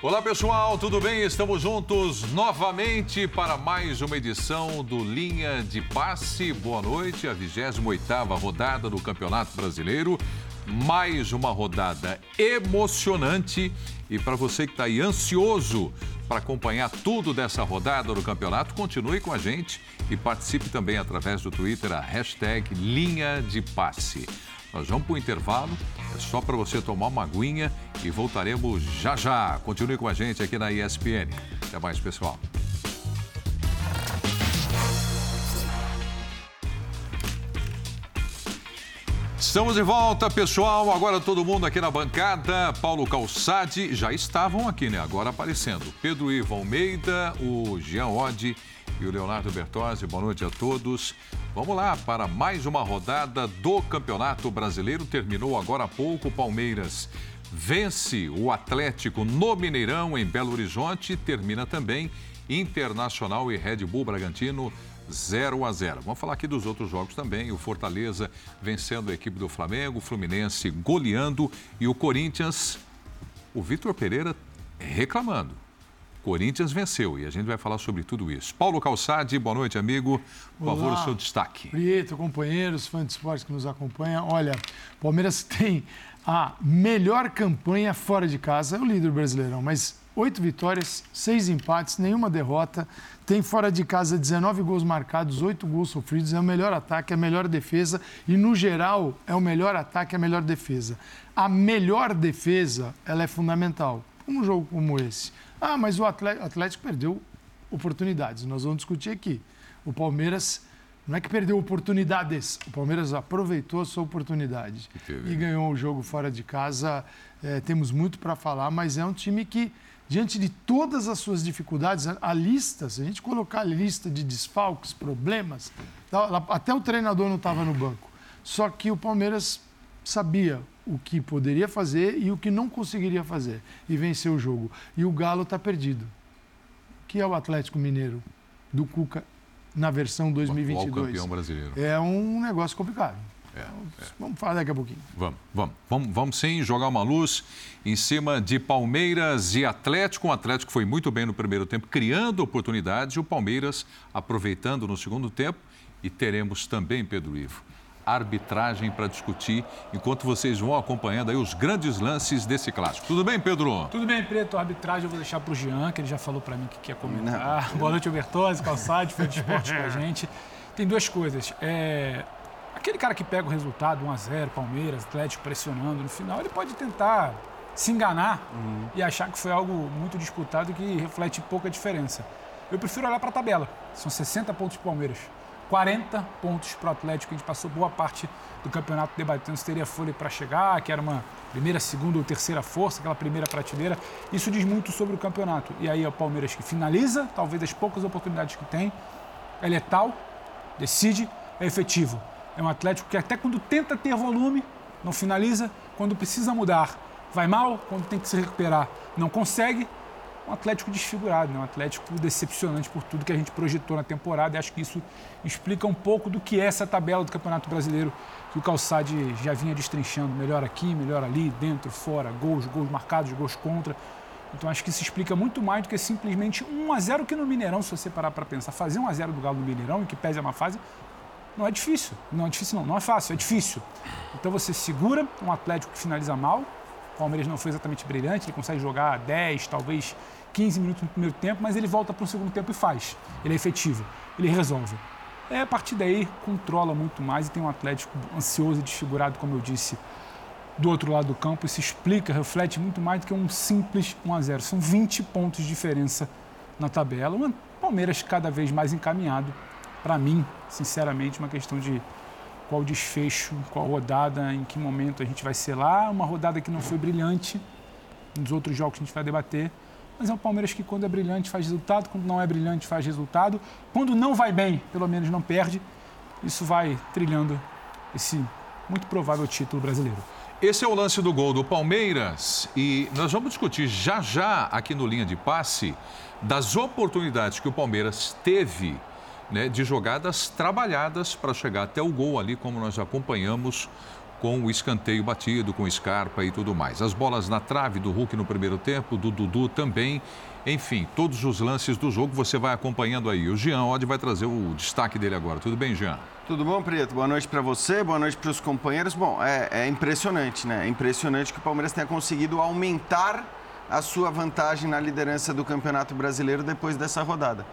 Olá pessoal, tudo bem? Estamos juntos novamente para mais uma edição do Linha de Passe. Boa noite, a 28ª rodada do Campeonato Brasileiro. Mais uma rodada emocionante e para você que está aí ansioso para acompanhar tudo dessa rodada do campeonato, continue com a gente e participe também através do Twitter, a hashtag Linha de Passe. Nós vamos para o intervalo, é só para você tomar uma aguinha e voltaremos já já. Continue com a gente aqui na ESPN. Até mais, pessoal. Estamos de volta, pessoal. Agora todo mundo aqui na bancada. Paulo Calçade já estavam aqui, né? Agora aparecendo. Pedro Ivo Almeida, o Jean Oddi e o Leonardo Bertozzi. Boa noite a todos. Vamos lá para mais uma rodada do Campeonato Brasileiro. Terminou agora há pouco. Palmeiras vence o Atlético no Mineirão, em Belo Horizonte. Termina também Internacional e Red Bull Bragantino 0 a 0. Vamos falar aqui dos outros jogos também. O Fortaleza vencendo a equipe do Flamengo, o Fluminense goleando e o Corinthians, o Vitor Pereira reclamando. Corinthians venceu e a gente vai falar sobre tudo isso. Paulo Calçade, boa noite, amigo. Por Olá, favor, o seu destaque. Prieto, companheiros, fãs de esporte que nos acompanham. Olha, Palmeiras tem a melhor campanha fora de casa, é o líder brasileirão, mas oito vitórias, seis empates, nenhuma derrota. Tem fora de casa 19 gols marcados, oito gols sofridos. É o melhor ataque, é a melhor defesa e, no geral, é o melhor ataque, a melhor defesa. A melhor defesa, ela é fundamental. Um jogo como esse ah, mas o Atlético perdeu oportunidades. Nós vamos discutir aqui. O Palmeiras não é que perdeu oportunidades, o Palmeiras aproveitou a sua oportunidade e ganhou o jogo fora de casa. É, temos muito para falar, mas é um time que, diante de todas as suas dificuldades, a lista, se a gente colocar a lista de desfalques, problemas, até o treinador não estava no banco. Só que o Palmeiras sabia o que poderia fazer e o que não conseguiria fazer e venceu o jogo. E o Galo está perdido. Que é o Atlético Mineiro do Cuca na versão 2022. O campeão brasileiro. É um negócio complicado. É, é. Vamos falar daqui a pouquinho. Vamos, vamos, vamos, vamos sim jogar uma luz em cima de Palmeiras e Atlético. O Atlético foi muito bem no primeiro tempo, criando oportunidades, e o Palmeiras aproveitando no segundo tempo. E teremos também, Pedro Ivo, arbitragem para discutir, enquanto vocês vão acompanhando aí os grandes lances desse clássico. Tudo bem, Pedro? Tudo bem, Preto. A arbitragem eu vou deixar para o Jean, que ele já falou para mim que quer comentar. Não. Boa noite, Albertose, Calçade, foi de esporte com a gente. Tem duas coisas. É... Aquele cara que pega o resultado 1x0, Palmeiras, Atlético pressionando no final, ele pode tentar se enganar uhum. e achar que foi algo muito disputado que reflete pouca diferença. Eu prefiro olhar para a tabela. São 60 pontos para Palmeiras. 40 pontos para o Atlético. A gente passou boa parte do campeonato debatendo se teria folha para chegar, que era uma primeira, segunda ou terceira força, aquela primeira prateleira. Isso diz muito sobre o campeonato. E aí é o Palmeiras que finaliza, talvez as poucas oportunidades que tem, é letal, decide, é efetivo. É um Atlético que até quando tenta ter volume, não finaliza, quando precisa mudar, vai mal, quando tem que se recuperar, não consegue, um Atlético desfigurado, né? um Atlético decepcionante por tudo que a gente projetou na temporada. E acho que isso explica um pouco do que é essa tabela do Campeonato Brasileiro que o Calçade já vinha destrinchando. Melhor aqui, melhor ali, dentro, fora, gols, gols marcados, gols contra. Então acho que isso explica muito mais do que simplesmente 1 a 0 que no Mineirão, se você parar para pensar, fazer 1 a 0 do Galo no Mineirão, e que pese uma fase, não é difícil. Não é difícil não, não é fácil, é difícil. Então você segura um Atlético que finaliza mal, o Palmeiras não foi exatamente brilhante, ele consegue jogar 10, talvez 15 minutos no primeiro tempo, mas ele volta para o segundo tempo e faz. Ele é efetivo, ele resolve. É, a partir daí, controla muito mais e tem um Atlético ansioso e desfigurado, como eu disse, do outro lado do campo. Isso explica, reflete muito mais do que um simples 1 a 0 São 20 pontos de diferença na tabela. O Palmeiras cada vez mais encaminhado. Para mim, sinceramente, uma questão de qual desfecho, qual rodada, em que momento a gente vai ser lá. Uma rodada que não foi brilhante, nos outros jogos que a gente vai debater mas é um Palmeiras que quando é brilhante faz resultado, quando não é brilhante faz resultado, quando não vai bem, pelo menos não perde. Isso vai trilhando esse muito provável título brasileiro. Esse é o lance do gol do Palmeiras e nós vamos discutir já já aqui no linha de passe das oportunidades que o Palmeiras teve né, de jogadas trabalhadas para chegar até o gol ali, como nós acompanhamos com o escanteio batido, com Scarpa e tudo mais. As bolas na trave do Hulk no primeiro tempo, do Dudu também. Enfim, todos os lances do jogo você vai acompanhando aí. O Jean Odd vai trazer o destaque dele agora. Tudo bem, Jean? Tudo bom, Preto? Boa noite para você, boa noite para os companheiros. Bom, é, é impressionante, né? É impressionante que o Palmeiras tenha conseguido aumentar a sua vantagem na liderança do Campeonato Brasileiro depois dessa rodada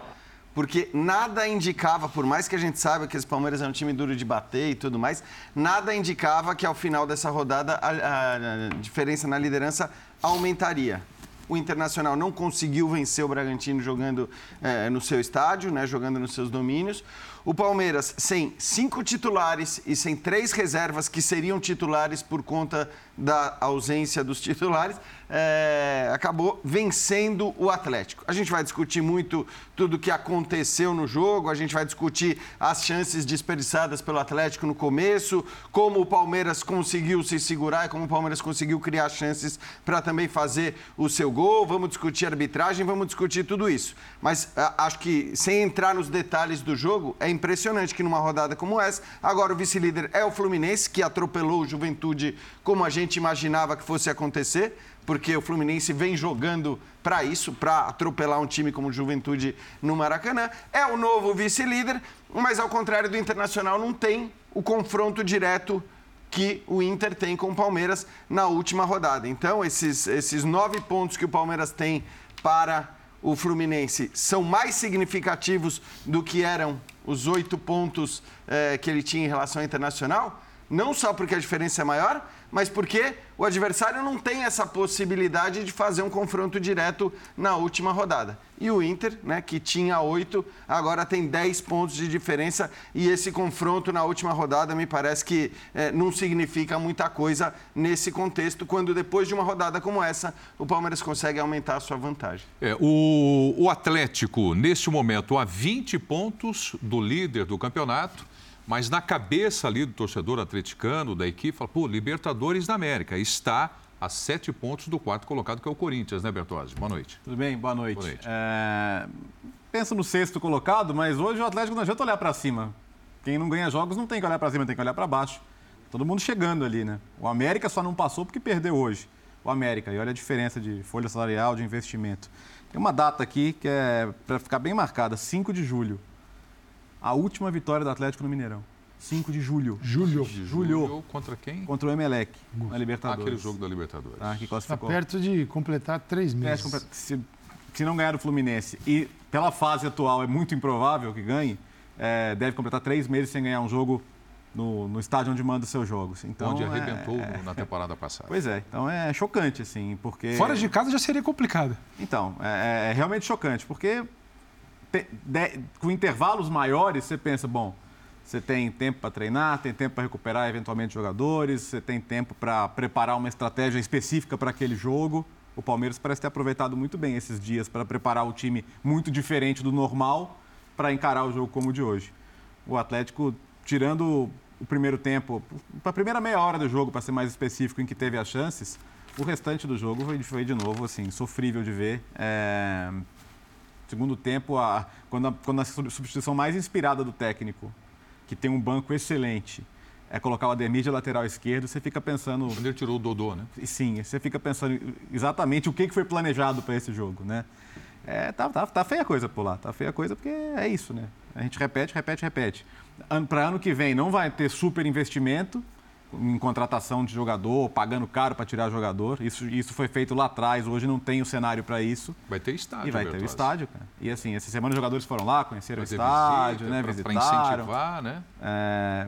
porque nada indicava, por mais que a gente saiba que esse Palmeiras é um time duro de bater e tudo mais, nada indicava que ao final dessa rodada a, a, a diferença na liderança aumentaria. O Internacional não conseguiu vencer o Bragantino jogando é, no seu estádio, né, jogando nos seus domínios. O Palmeiras, sem cinco titulares e sem três reservas que seriam titulares por conta da ausência dos titulares, é, acabou vencendo o Atlético. A gente vai discutir muito tudo o que aconteceu no jogo, a gente vai discutir as chances desperdiçadas pelo Atlético no começo, como o Palmeiras conseguiu se segurar e como o Palmeiras conseguiu criar chances para também fazer o seu gol. Vamos discutir arbitragem, vamos discutir tudo isso. Mas acho que sem entrar nos detalhes do jogo, é impressionante que numa rodada como essa, agora o vice-líder é o Fluminense, que atropelou o Juventude como a gente imaginava que fosse acontecer porque o Fluminense vem jogando para isso, para atropelar um time como o Juventude no Maracanã. É o novo vice-líder, mas ao contrário do Internacional, não tem o confronto direto que o Inter tem com o Palmeiras na última rodada. Então, esses, esses nove pontos que o Palmeiras tem para o Fluminense são mais significativos do que eram os oito pontos eh, que ele tinha em relação ao Internacional. Não só porque a diferença é maior, mas porque o adversário não tem essa possibilidade de fazer um confronto direto na última rodada. E o Inter, né, que tinha oito, agora tem dez pontos de diferença e esse confronto na última rodada me parece que é, não significa muita coisa nesse contexto, quando depois de uma rodada como essa, o Palmeiras consegue aumentar a sua vantagem. É, o, o Atlético, neste momento, a 20 pontos do líder do campeonato mas na cabeça ali do torcedor atleticano, da equipe, fala, pô, Libertadores da América, está a sete pontos do quarto colocado, que é o Corinthians, né, Bertozzi? Boa noite. Tudo bem? Boa noite. Boa noite. É... Pensa no sexto colocado, mas hoje o Atlético não adianta olhar para cima. Quem não ganha jogos não tem que olhar para cima, tem que olhar para baixo. Todo mundo chegando ali, né? O América só não passou porque perdeu hoje. O América, e olha a diferença de folha salarial, de investimento. Tem uma data aqui que é para ficar bem marcada, 5 de julho a última vitória do Atlético no Mineirão. 5 de julho. Julho. De julho. Contra quem? Contra o Emelec, na Libertadores. aquele jogo da Libertadores. Ah, que classificou. Está perto de completar três meses. É, se, se, não ganhar o Fluminense e pela fase atual é muito improvável que ganhe, é, deve completar três meses sem ganhar um jogo no, no estádio onde manda os seus jogos. Então, onde arrebentou é, na temporada passada. Pois é, então é chocante, assim, porque... Fora de casa já seria complicado. Então, é, é realmente chocante, porque te, de, com intervalos maiores, você pensa, bom, você tem tempo para treinar, tem tempo para recuperar eventualmente jogadores, você tem tempo para preparar uma estratégia específica para aquele jogo. O Palmeiras parece ter aproveitado muito bem esses dias para preparar o time muito diferente do normal para encarar o jogo como o de hoje. O Atlético, tirando o primeiro tempo, para a primeira meia hora do jogo, para ser mais específico, em que teve as chances, o restante do jogo foi, foi de novo assim, sofrível de ver. É, Segundo tempo, a, quando, a, quando a substituição mais inspirada do técnico, que tem um banco excelente, é colocar o Ademir de lateral esquerdo, você fica pensando. Quando ele tirou o Dodô, né? Sim, você fica pensando exatamente o que foi planejado para esse jogo, né? É, tá, tá, tá feia a coisa por lá, tá feia a coisa porque é isso, né? A gente repete, repete, repete. Para ano que vem não vai ter super investimento, em contratação de jogador, pagando caro para tirar jogador. Isso, isso foi feito lá atrás, hoje não tem o cenário para isso. Vai ter estádio. E vai ter o estádio, cara. E assim, essa semana os jogadores foram lá, conheceram o estádio, visita, né? Pra, visitaram. Para incentivar, né? É,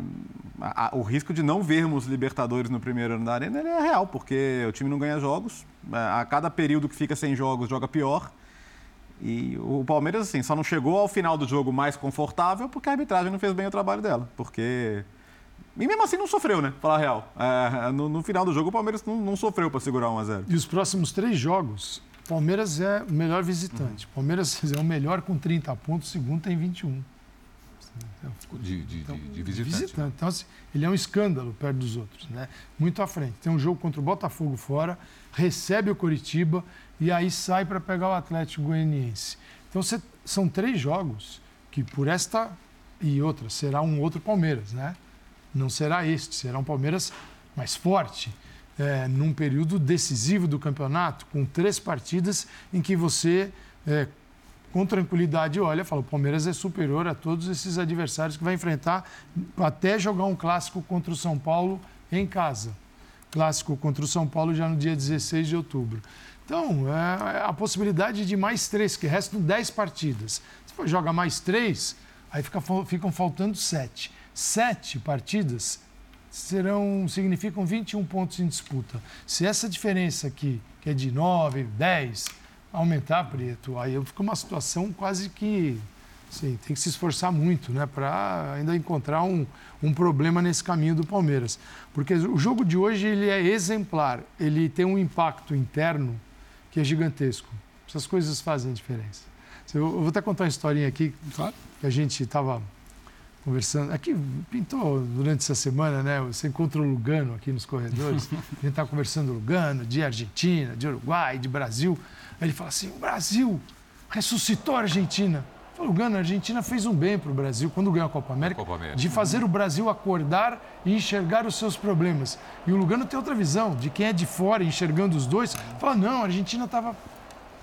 a, a, o risco de não vermos Libertadores no primeiro ano da Arena é real, porque o time não ganha jogos. É, a cada período que fica sem jogos, joga pior. E o Palmeiras, assim, só não chegou ao final do jogo mais confortável porque a arbitragem não fez bem o trabalho dela. Porque e mesmo assim não sofreu, né? Falar a real. É, no, no, final do jogo, o Palmeiras não, não sofreu para segurar 1 a 0 E os próximos três jogos, Palmeiras é o melhor visitante. Uhum. Palmeiras é o melhor com 30 pontos, o segundo tem 21. De, de, então, de, de visitante. visitante. Né? Então, assim, ele é um escândalo perto dos outros, né? Muito à frente. Tem um jogo contra o Botafogo fora, recebe o Coritiba e aí sai para pegar o Atlético Goianiense. Então, você, são três jogos que, por esta e outra, será um outro Palmeiras, né? Não será este, será um Palmeiras mais forte, é, num período decisivo do campeonato, com três partidas em que você, é, com tranquilidade, olha fala: o Palmeiras é superior a todos esses adversários que vai enfrentar até jogar um clássico contra o São Paulo em casa. Clássico contra o São Paulo já no dia 16 de outubro. Então, é, a possibilidade de mais três, que restam dez partidas. Se for jogar mais três, aí fica, ficam faltando sete. Sete partidas serão, significam 21 pontos em disputa. Se essa diferença aqui, que é de 9, 10, aumentar, Preto, aí fica uma situação quase que sim, tem que se esforçar muito né, para ainda encontrar um, um problema nesse caminho do Palmeiras. Porque o jogo de hoje ele é exemplar, ele tem um impacto interno que é gigantesco. Essas coisas fazem diferença. Eu vou até contar uma historinha aqui claro. que a gente estava conversando. Aqui pintou durante essa semana, né? Você encontra o Lugano aqui nos corredores. a gente estava conversando Lugano, de Argentina, de Uruguai, de Brasil. Aí ele fala assim: o Brasil ressuscitou a Argentina. O Lugano, a Argentina fez um bem para o Brasil quando ganhou a Copa América, Copa América, de fazer o Brasil acordar e enxergar os seus problemas. E o Lugano tem outra visão, de quem é de fora enxergando os dois, fala: não, a Argentina estava,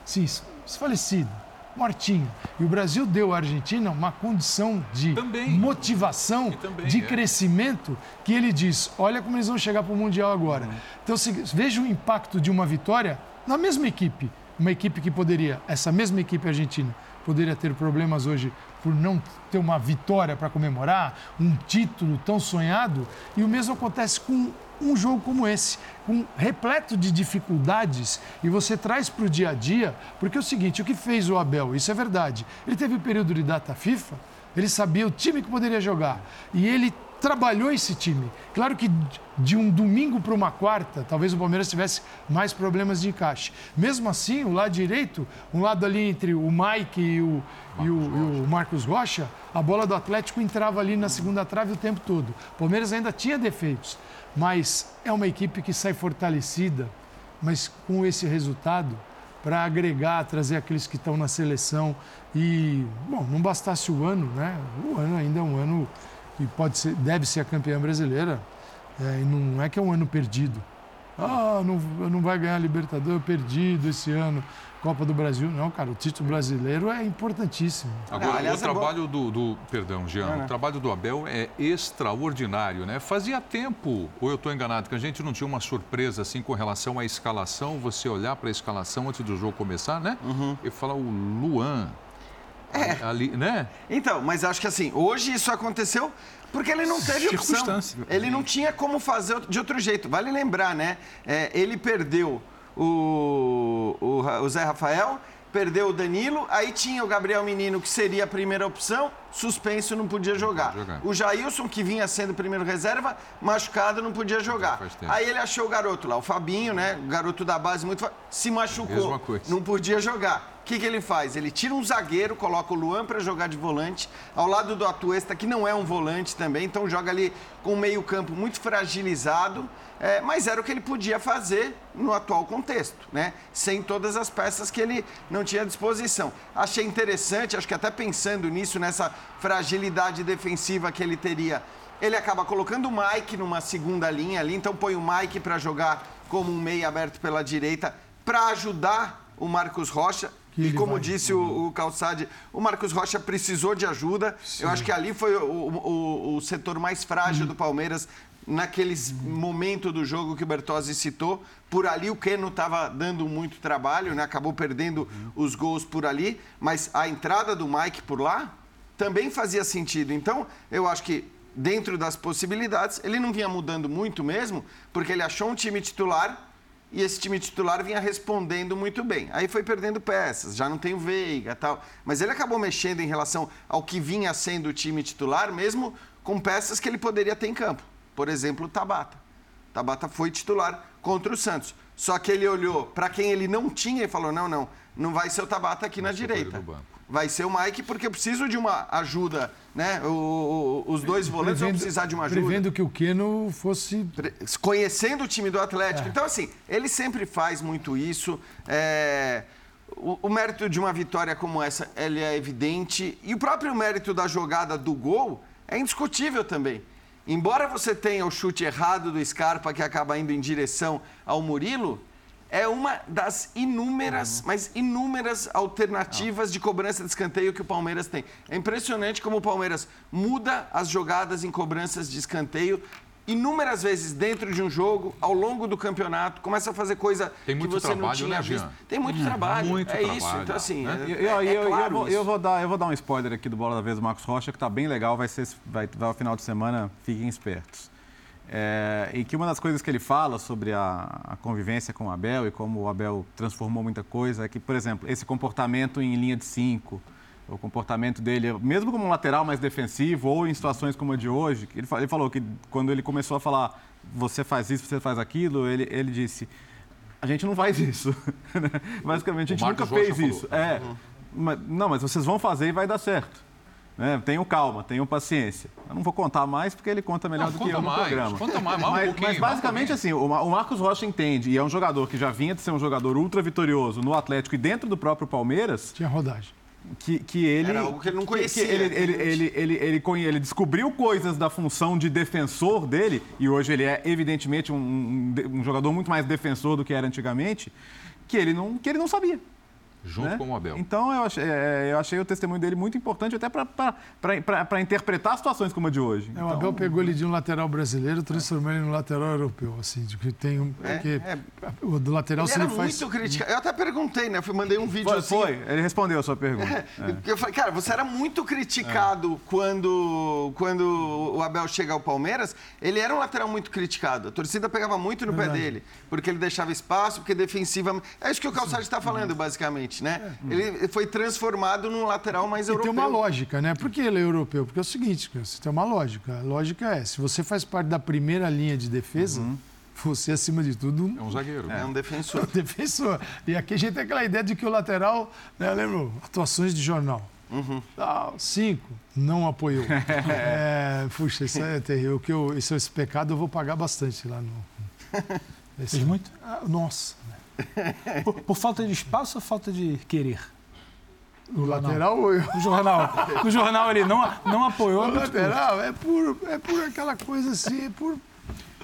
sim, desfalecida mortinho. E o Brasil deu à Argentina uma condição de também. motivação, também, de é. crescimento, que ele diz: olha como eles vão chegar para o Mundial agora. Uhum. Então, se, veja o impacto de uma vitória na mesma equipe. Uma equipe que poderia, essa mesma equipe argentina, poderia ter problemas hoje por não ter uma vitória para comemorar, um título tão sonhado. E o mesmo acontece com um jogo como esse, com repleto de dificuldades, e você traz para o dia a dia, porque é o seguinte, o que fez o Abel, isso é verdade, ele teve um período de data FIFA, ele sabia o time que poderia jogar, e ele trabalhou esse time. Claro que de um domingo para uma quarta, talvez o Palmeiras tivesse mais problemas de encaixe. Mesmo assim, o lado direito, um lado ali entre o Mike e o, e o, e o Marcos Rocha, a bola do Atlético entrava ali na segunda trave o tempo todo. O Palmeiras ainda tinha defeitos, mas é uma equipe que sai fortalecida, mas com esse resultado para agregar, trazer aqueles que estão na seleção e, bom, não bastasse o ano, né? O ano ainda é um ano que pode ser, deve ser a campeã brasileira, é, e não é que é um ano perdido. Ah, não, não vai ganhar a Libertadores, perdido esse ano. Copa do Brasil, não, cara, o título brasileiro é importantíssimo. Agora, Aliás, o é trabalho do, do, Perdão, Jean, é, né? o trabalho do Abel é extraordinário, né? Fazia tempo, ou eu estou enganado, que a gente não tinha uma surpresa assim com relação à escalação, você olhar para a escalação antes do jogo começar, né? Uhum. E falar o Luan. É. Ali, né? Então, mas acho que assim, hoje isso aconteceu porque ele não teve opção. Ele não tinha como fazer de outro jeito. Vale lembrar, né? É, ele perdeu o, o, o Zé Rafael, perdeu o Danilo, aí tinha o Gabriel Menino, que seria a primeira opção, suspenso, não podia jogar. jogar. O Jailson, que vinha sendo primeiro reserva, machucado, não podia jogar. Aí ele achou o garoto lá, o Fabinho, né? O garoto da base, muito se machucou, não podia jogar. O que, que ele faz? Ele tira um zagueiro, coloca o Luan para jogar de volante, ao lado do Atuesta, que não é um volante também, então joga ali com um meio-campo muito fragilizado. É, mas era o que ele podia fazer no atual contexto, né? Sem todas as peças que ele não tinha à disposição. Achei interessante, acho que até pensando nisso, nessa fragilidade defensiva que ele teria, ele acaba colocando o Mike numa segunda linha ali, então põe o Mike para jogar como um meio aberto pela direita, para ajudar o Marcos Rocha. E como vai... disse o, o Calçade, o Marcos Rocha precisou de ajuda. Sim. Eu acho que ali foi o, o, o setor mais frágil uhum. do Palmeiras naqueles uhum. momento do jogo que o Bertozzi citou. Por ali o Keno estava dando muito trabalho, né? acabou perdendo uhum. os gols por ali, mas a entrada do Mike por lá também fazia sentido. Então, eu acho que dentro das possibilidades, ele não vinha mudando muito mesmo, porque ele achou um time titular e esse time titular vinha respondendo muito bem. Aí foi perdendo peças, já não tem o Veiga tal. Mas ele acabou mexendo em relação ao que vinha sendo o time titular, mesmo com peças que ele poderia ter em campo. Por exemplo, o Tabata. Tabata foi titular contra o Santos. Só que ele olhou para quem ele não tinha e falou: não, não, não vai ser o Tabata aqui vai na direita. Vai ser o Mike, porque eu preciso de uma ajuda né? O, o, os dois volantes prevendo, vão precisar de uma ajuda. Prevendo que o Keno fosse. Conhecendo o time do Atlético. É. Então, assim, ele sempre faz muito isso. É... O, o, mérito de uma vitória como essa ele é evidente. E o próprio mérito da jogada do gol é indiscutível também. embora você tenha o chute errado do Scarpa que acaba indo em direção ao Murilo, é uma das inúmeras, mas inúmeras alternativas de cobrança de escanteio que o Palmeiras tem. É impressionante como o Palmeiras muda as jogadas em cobranças de escanteio inúmeras vezes dentro de um jogo, ao longo do campeonato, começa a fazer coisa Tem muito que você não trabalho, tinha né, visto. Tem muito trabalho. muito é trabalho, isso. Então, assim, né? é, é eu, eu claro vou, eu vou dar, eu vou dar um spoiler aqui do Bola da Vez do Marcos Rocha, que está bem legal, vai ser vai, vai ao final de semana, fiquem espertos. É, e que uma das coisas que ele fala sobre a, a convivência com o Abel e como o Abel transformou muita coisa é que, por exemplo, esse comportamento em linha de cinco, o comportamento dele, mesmo como um lateral mais defensivo ou em situações como a de hoje, ele, ele falou que quando ele começou a falar você faz isso, você faz aquilo, ele, ele disse a gente não faz isso. Basicamente, a gente nunca Marcos Rocha fez isso. falou. É, mas- não, mas vocês vão fazer e vai dar certo. Né? Tenham calma, tenham paciência. Eu não vou contar mais porque ele conta melhor Não, do que conta eu no mais, programa. conta mais, mais um mas, pouquinho, mas um basicamente assim, o Ma- o Marcos Rocha entende, e é um jogador que já vinha de ser um jogador ultra vitorioso no Atlético e dentro do próprio Palmeiras, Tinha rodagem. que, que ele. Era algo que ele não que- conhecia. que ele, ele, ele, ele, ele, ele descobriu coisas da função de defensor dele, e hoje ele é, evidentemente, um, um um jogador muito mais defensor do que era antigamente, que ele não, que ele não sabia. Junto né? com o Abel. Então, eu achei, é, eu achei o testemunho dele muito importante até para interpretar situações como a de hoje. É, o Então, Abel pegou ele de um lateral brasileiro, transformou ele num lateral europeu, assim, de que tem um. É, porque é. o do lateral Ele se era ele faz. muito criticado. Eu até perguntei, né? Fui, mandei um vídeo foi, assim. foi, ele respondeu a sua pergunta. É. Eu falei, cara, você era muito criticado quando, quando o Abel chega ao Palmeiras. Ele era um lateral muito criticado. A torcida pegava muito no pé dele, porque ele deixava espaço, porque defensivamente. É isso que o Calçado está falando, basicamente, né? Ele foi transformado num lateral mais E tem europeu. uma lógica, né? Por que ele é europeu? Porque é o seguinte, você tem uma lógica. A lógica é, se você faz parte da primeira linha de defesa, você, acima de tudo, É um zagueiro. É um defensor. defensor. E aqui a gente tem aquela ideia de que o lateral, né, lembra, atuações de jornal. Ah, cinco, não apoiou. É, puxa, isso é terrível. O que eu, isso, esse pecado eu vou pagar bastante lá no. Esse, Fez muito? Ah, nossa. Por, por falta de espaço ou falta de querer? O lateral ou eu? No jornal. No jornal ele não, não apoiou. O é curto. lateral é por, é por aquela coisa assim, é por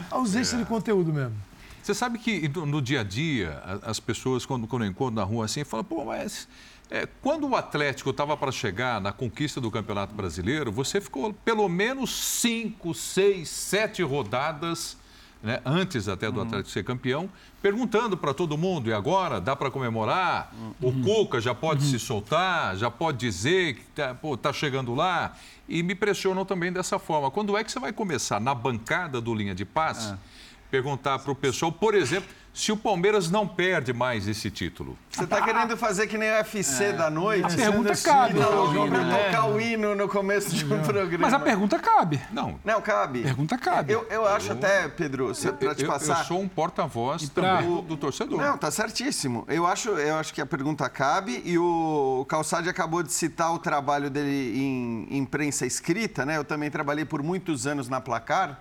ausência de conteúdo mesmo. Você sabe que no, no dia a dia, as pessoas, quando, quando eu encontro na rua assim, falam, pô, mas é, quando o Atlético estava para chegar na conquista do Campeonato Brasileiro, você ficou pelo menos cinco, seis, sete rodadas, né, antes até do Atlético ser campeão, perguntando para todo mundo, e agora, dá para comemorar? O Cuca já pode se soltar, já pode dizer que está tá chegando lá? E me pressionam também dessa forma. Quando é que você vai começar na bancada do Linha de Passe? perguntar para o pessoal, por exemplo, se o Palmeiras não perde mais esse título. Você tá querendo fazer que nem o UFC da noite? A pergunta cabe. leve. tocar o hino no começo de um programa. Mas a pergunta cabe. Não. Não, cabe. Pergunta cabe. Eu, eu acho até, Pedro, se- pra te eu, eu passar. sou um porta-voz também do, do torcedor. Não, tá certíssimo. Eu acho, eu acho que a pergunta cabe e o Calçade acabou de citar o trabalho dele em imprensa escrita, né? Eu também trabalhei por muitos anos na Placar.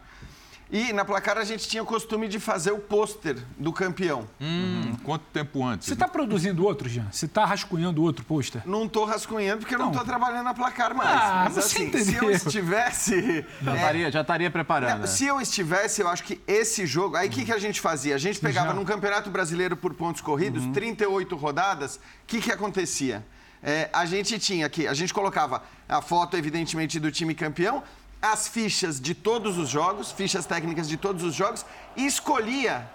E na Placar a gente tinha o costume de fazer o pôster do campeão. Hum, quanto tempo antes? Você está produzindo outro, Jean? Você está rascunhando outro pôster? Não tô rascunhando porque eu não Não. tô trabalhando na Placar mais. Ah, Mas você assim, se eu entendeu. estivesse... Já é, estaria, já estaria preparando. Não, né? Se eu estivesse, eu acho que esse jogo. Aí o que, que a gente fazia? A gente pegava já- num campeonato brasileiro por pontos corridos, 38 rodadas, o que, que acontecia? É, a gente tinha aqui, a gente colocava a foto, evidentemente, do time campeão, as fichas de todos os jogos, fichas técnicas de todos os jogos, e escolhia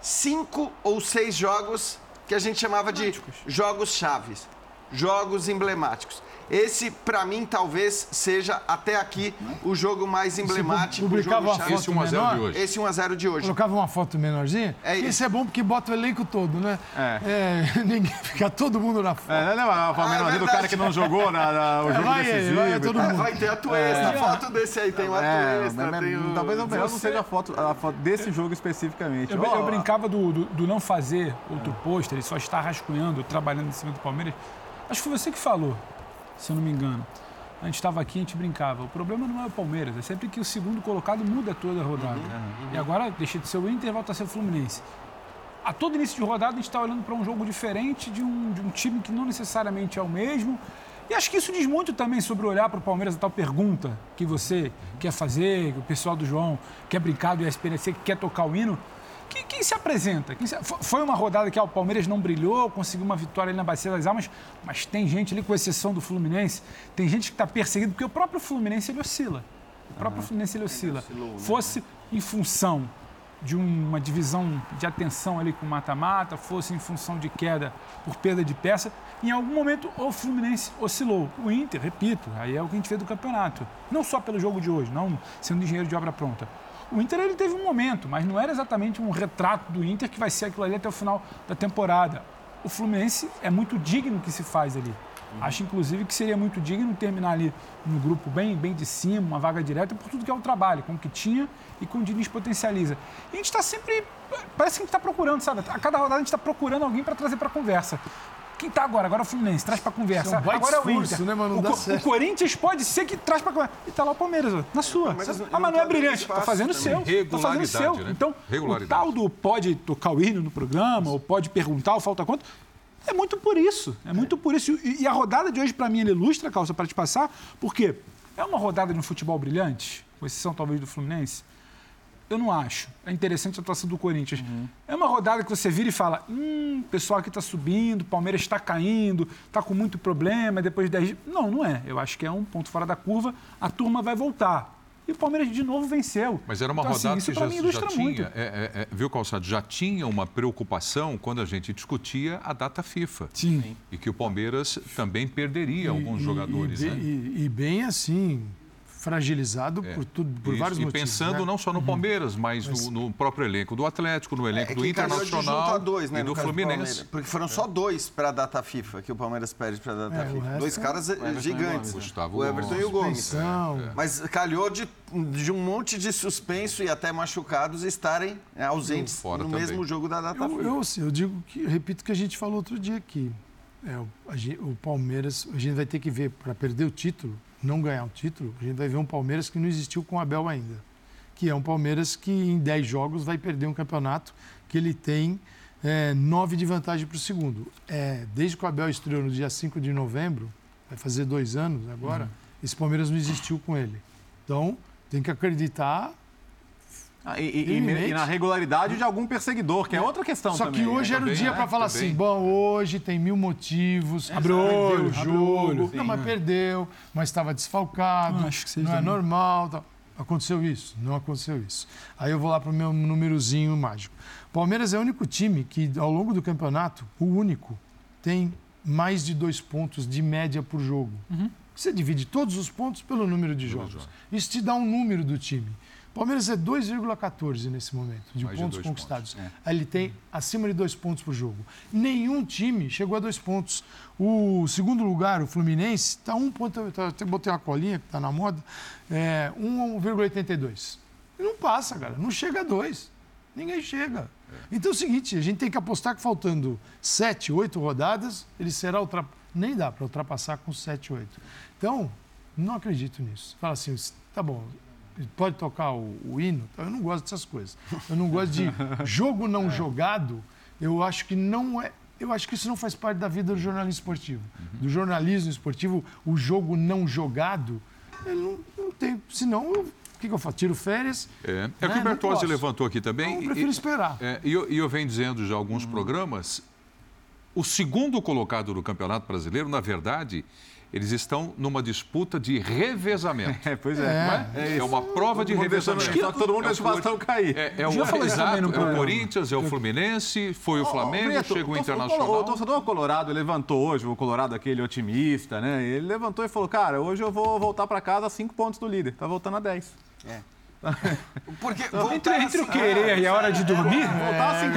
cinco ou seis jogos que a gente chamava de jogos chaves, jogos emblemáticos. Esse, pra mim, talvez seja até aqui o jogo mais emblemático. o publicava jogo uma foto Esse 1 a 0 menor, de hoje. Esse 1x0 de hoje. Colocava uma foto menorzinha. É isso. É bom porque bota o elenco todo, né? É. É, ninguém fica todo mundo na foto. É, não, não, a Palmeiras Ah, é do verdade. cara que não jogou na, na- o jogo vai ele, decisivo. vai e todo mundo. Vai ter a tua extra. A foto desse aí tem uma É, extra. tem o... talvez o melhor não Você- seja a foto, a foto desse jogo especificamente. Eu, Ó, eu brincava do, do- do não fazer outro pôster e só estar rascunhando, trabalhando em cima do Palmeiras. Acho que foi você que falou, se eu não me engano. A gente estava aqui, a gente brincava. O problema não é o Palmeiras, é sempre que o segundo colocado muda toda a rodada. E agora deixa de ser o Inter volta a ser o Fluminense. A todo início de rodada a gente está olhando para um jogo diferente de um, de um time que não necessariamente é o mesmo E acho que isso diz muito também sobre olhar para o Palmeiras, a tal pergunta que você quer fazer, que o pessoal do João quer brincar do ESPNC, que quer tocar o hino. Quem, quem se apresenta? Quem se... Foi uma rodada que ah, o Palmeiras não brilhou, conseguiu uma vitória ali na Bacia das Almas, mas tem gente ali, com exceção do Fluminense, tem gente que está perseguindo, porque o próprio Fluminense ele oscila. O próprio Fluminense ele oscila. Né? Fosse em função de uma divisão de atenção ali com mata-mata, fosse em função de queda por perda de peça, em algum momento o Fluminense oscilou. O Inter, repito, aí é o que a gente vê do campeonato. Não só pelo jogo de hoje, não sendo engenheiro de obra pronta. O Inter ele teve um momento, mas não era exatamente um retrato do Inter que vai ser aquilo ali até o final da temporada. O Fluminense é muito digno que se faz ali. Uhum. Acho, inclusive, que seria muito digno terminar ali no grupo bem, bem de cima, uma vaga direta, por tudo que é o trabalho, com o que tinha e com o Diniz potencializa. E a gente está sempre. Parece que a gente está procurando, sabe? A cada rodada a gente está procurando alguém para trazer para a conversa. Quem está agora? Agora é o Fluminense, traz para conversa. É um agora é o Inter. Né, mano? Não o, o, Corinthians pode ser que traz para conversa. E está lá o Palmeiras, na sua. Mas, ah, mas não é brilhante. Está fazendo o seu. Está fazendo o seu. Né? Então, o tal do pode tocar o hino no programa, ou pode perguntar, ou falta quanto, é muito por isso. É muito por isso. E, e a rodada de hoje, para mim, ela ilustra, Calça, para te passar, porque é uma rodada de um futebol brilhante, com exceção talvez do Fluminense. Eu não acho. É interessante a atuação do Corinthians. Uhum. É uma rodada que você vira e fala: hum, o pessoal aqui está subindo, o Palmeiras está caindo, está com muito problema, depois de 10 Não, não é. Eu acho que é um ponto fora da curva, a turma vai voltar. E o Palmeiras de novo venceu. Mas era uma então, assim, rodada assim, que já, já tinha, é, é, é, viu, Calçado, já tinha uma preocupação quando a gente discutia a data FIFA. Sim. E que o Palmeiras também perderia e, alguns jogadores. E, né? e, e bem assim, fragilizado é. por, tudo, por Isso, vários e motivos. E pensando né? não só no uhum. Palmeiras, mas, mas... No, no, próprio elenco do Atlético, no elenco é, do Internacional dois, né, e do Fluminense. Do porque foram só dois para a data FIFA que o Palmeiras perde para a data é, FIFA. Dois é caras gigantes. Gustavo o Everton Gomes. e o Gomes. É. Mas calhou de, de um monte de suspenso e até machucados estarem ausentes no também. mesmo jogo da data eu, FIFA. Eu, assim, eu digo que, repito que a gente falou outro dia aqui. É, o, a, o Palmeiras, a gente vai ter que ver para perder o título não ganhar o título, a gente vai ver um Palmeiras que não existiu com o Abel ainda. Que é um Palmeiras que em 10 jogos vai perder um campeonato que ele tem é, 9 de vantagem para o segundo. É, desde que o Abel estreou no dia 5 de novembro, vai fazer dois anos agora, uhum. esse Palmeiras não existiu com ele. Então, tem que acreditar ah, e, e, e, na regularidade de algum perseguidor, que é outra questão Só também. que hoje né? era o dia para falar também. assim, bom, hoje tem mil motivos, abriu o jogo, não, mas perdeu, mas estava desfalcado, acho que não é normal. Tá. Aconteceu isso? Não aconteceu isso. Aí eu vou lá para o meu númerozinho mágico. Palmeiras é o único time que, ao longo do campeonato, o único, tem mais de dois pontos de média por jogo. Uhum. Você divide todos os pontos pelo número de jogos. Isso te dá um número do time. Palmeiras é 2,14 nesse momento, de Mais pontos de conquistados. Pontos. É. Ele tem acima de dois pontos por jogo. Nenhum time chegou a dois pontos. O segundo lugar, o Fluminense, está um ponto. Até botei uma colinha que está na moda, é 1,82. E não passa, cara. Não chega a dois. Ninguém chega. É. Então é o seguinte: a gente tem que apostar que faltando sete, oito rodadas, ele será ultrapassado. Nem dá para ultrapassar com sete, oito. Então, não acredito nisso. Fala assim, tá bom, pode tocar o, o hino? Então, eu não gosto dessas coisas. Eu não gosto de jogo não é. jogado. Eu acho que não é. Eu acho que isso não faz parte da vida do jornalismo esportivo. Uhum. Do jornalismo esportivo, o jogo não jogado, ele não, não tem. Senão, eu, o que, que eu faço? Tiro férias. É, é né? que o Bertozzi levantou aqui também. eu prefiro e, esperar. É, e eu, eu venho dizendo já alguns uhum. programas. O segundo colocado do Campeonato Brasileiro, na verdade, eles estão numa disputa de revezamento. É, pois é. É, é uma prova de revezamento. Só todo mundo é o cair. É, é, o, exato, é o Corinthians, é o Fluminense, foi o Flamengo, oh, chegou o Internacional. O, o torcedor colorado levantou hoje, o colorado aquele otimista, né? Ele levantou e falou, cara, hoje eu vou voltar para casa a cinco pontos do líder. Tá voltando a 10. É. Porque entre, entre o querer e a hora de dormir,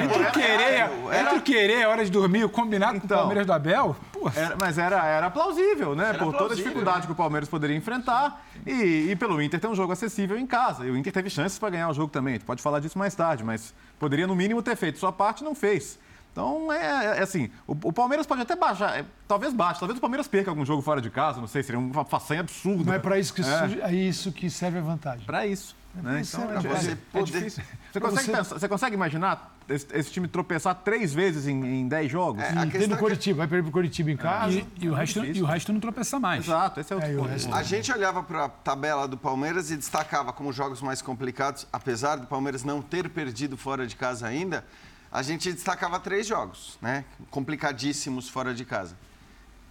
entre, o querer, entre o querer e a hora de dormir, o combinado então, com o Palmeiras do Abel, era, mas era, era plausível, né? Era Por toda a dificuldade né? que o Palmeiras poderia enfrentar e, e, pelo Inter ter um jogo acessível em casa. E o Inter teve chances para ganhar o jogo também. A gente pode falar disso mais tarde, mas poderia no mínimo ter feito sua parte, não fez. Então, é, é assim, o, o, Palmeiras pode até baixar, é, talvez baixe, talvez o Palmeiras perca algum jogo fora de casa, não sei, seria uma façanha absurda. Não é para isso que, é. é isso que serve a vantagem. Para isso. É né? Então, é, você é. Você consegue, você... Pensar, você consegue imaginar esse, esse, time tropeçar três vezes em, 10 jogos? É, e tem no é Curitiba, vai perder pro Curitiba em casa. E, e, o resto, e o resto não tropeça mais. Exato, esse é, é o é, A gente olhava para a tabela do Palmeiras e destacava como jogos mais complicados, apesar do Palmeiras não ter perdido fora de casa ainda, a gente destacava três jogos, né? Complicadíssimos fora de casa.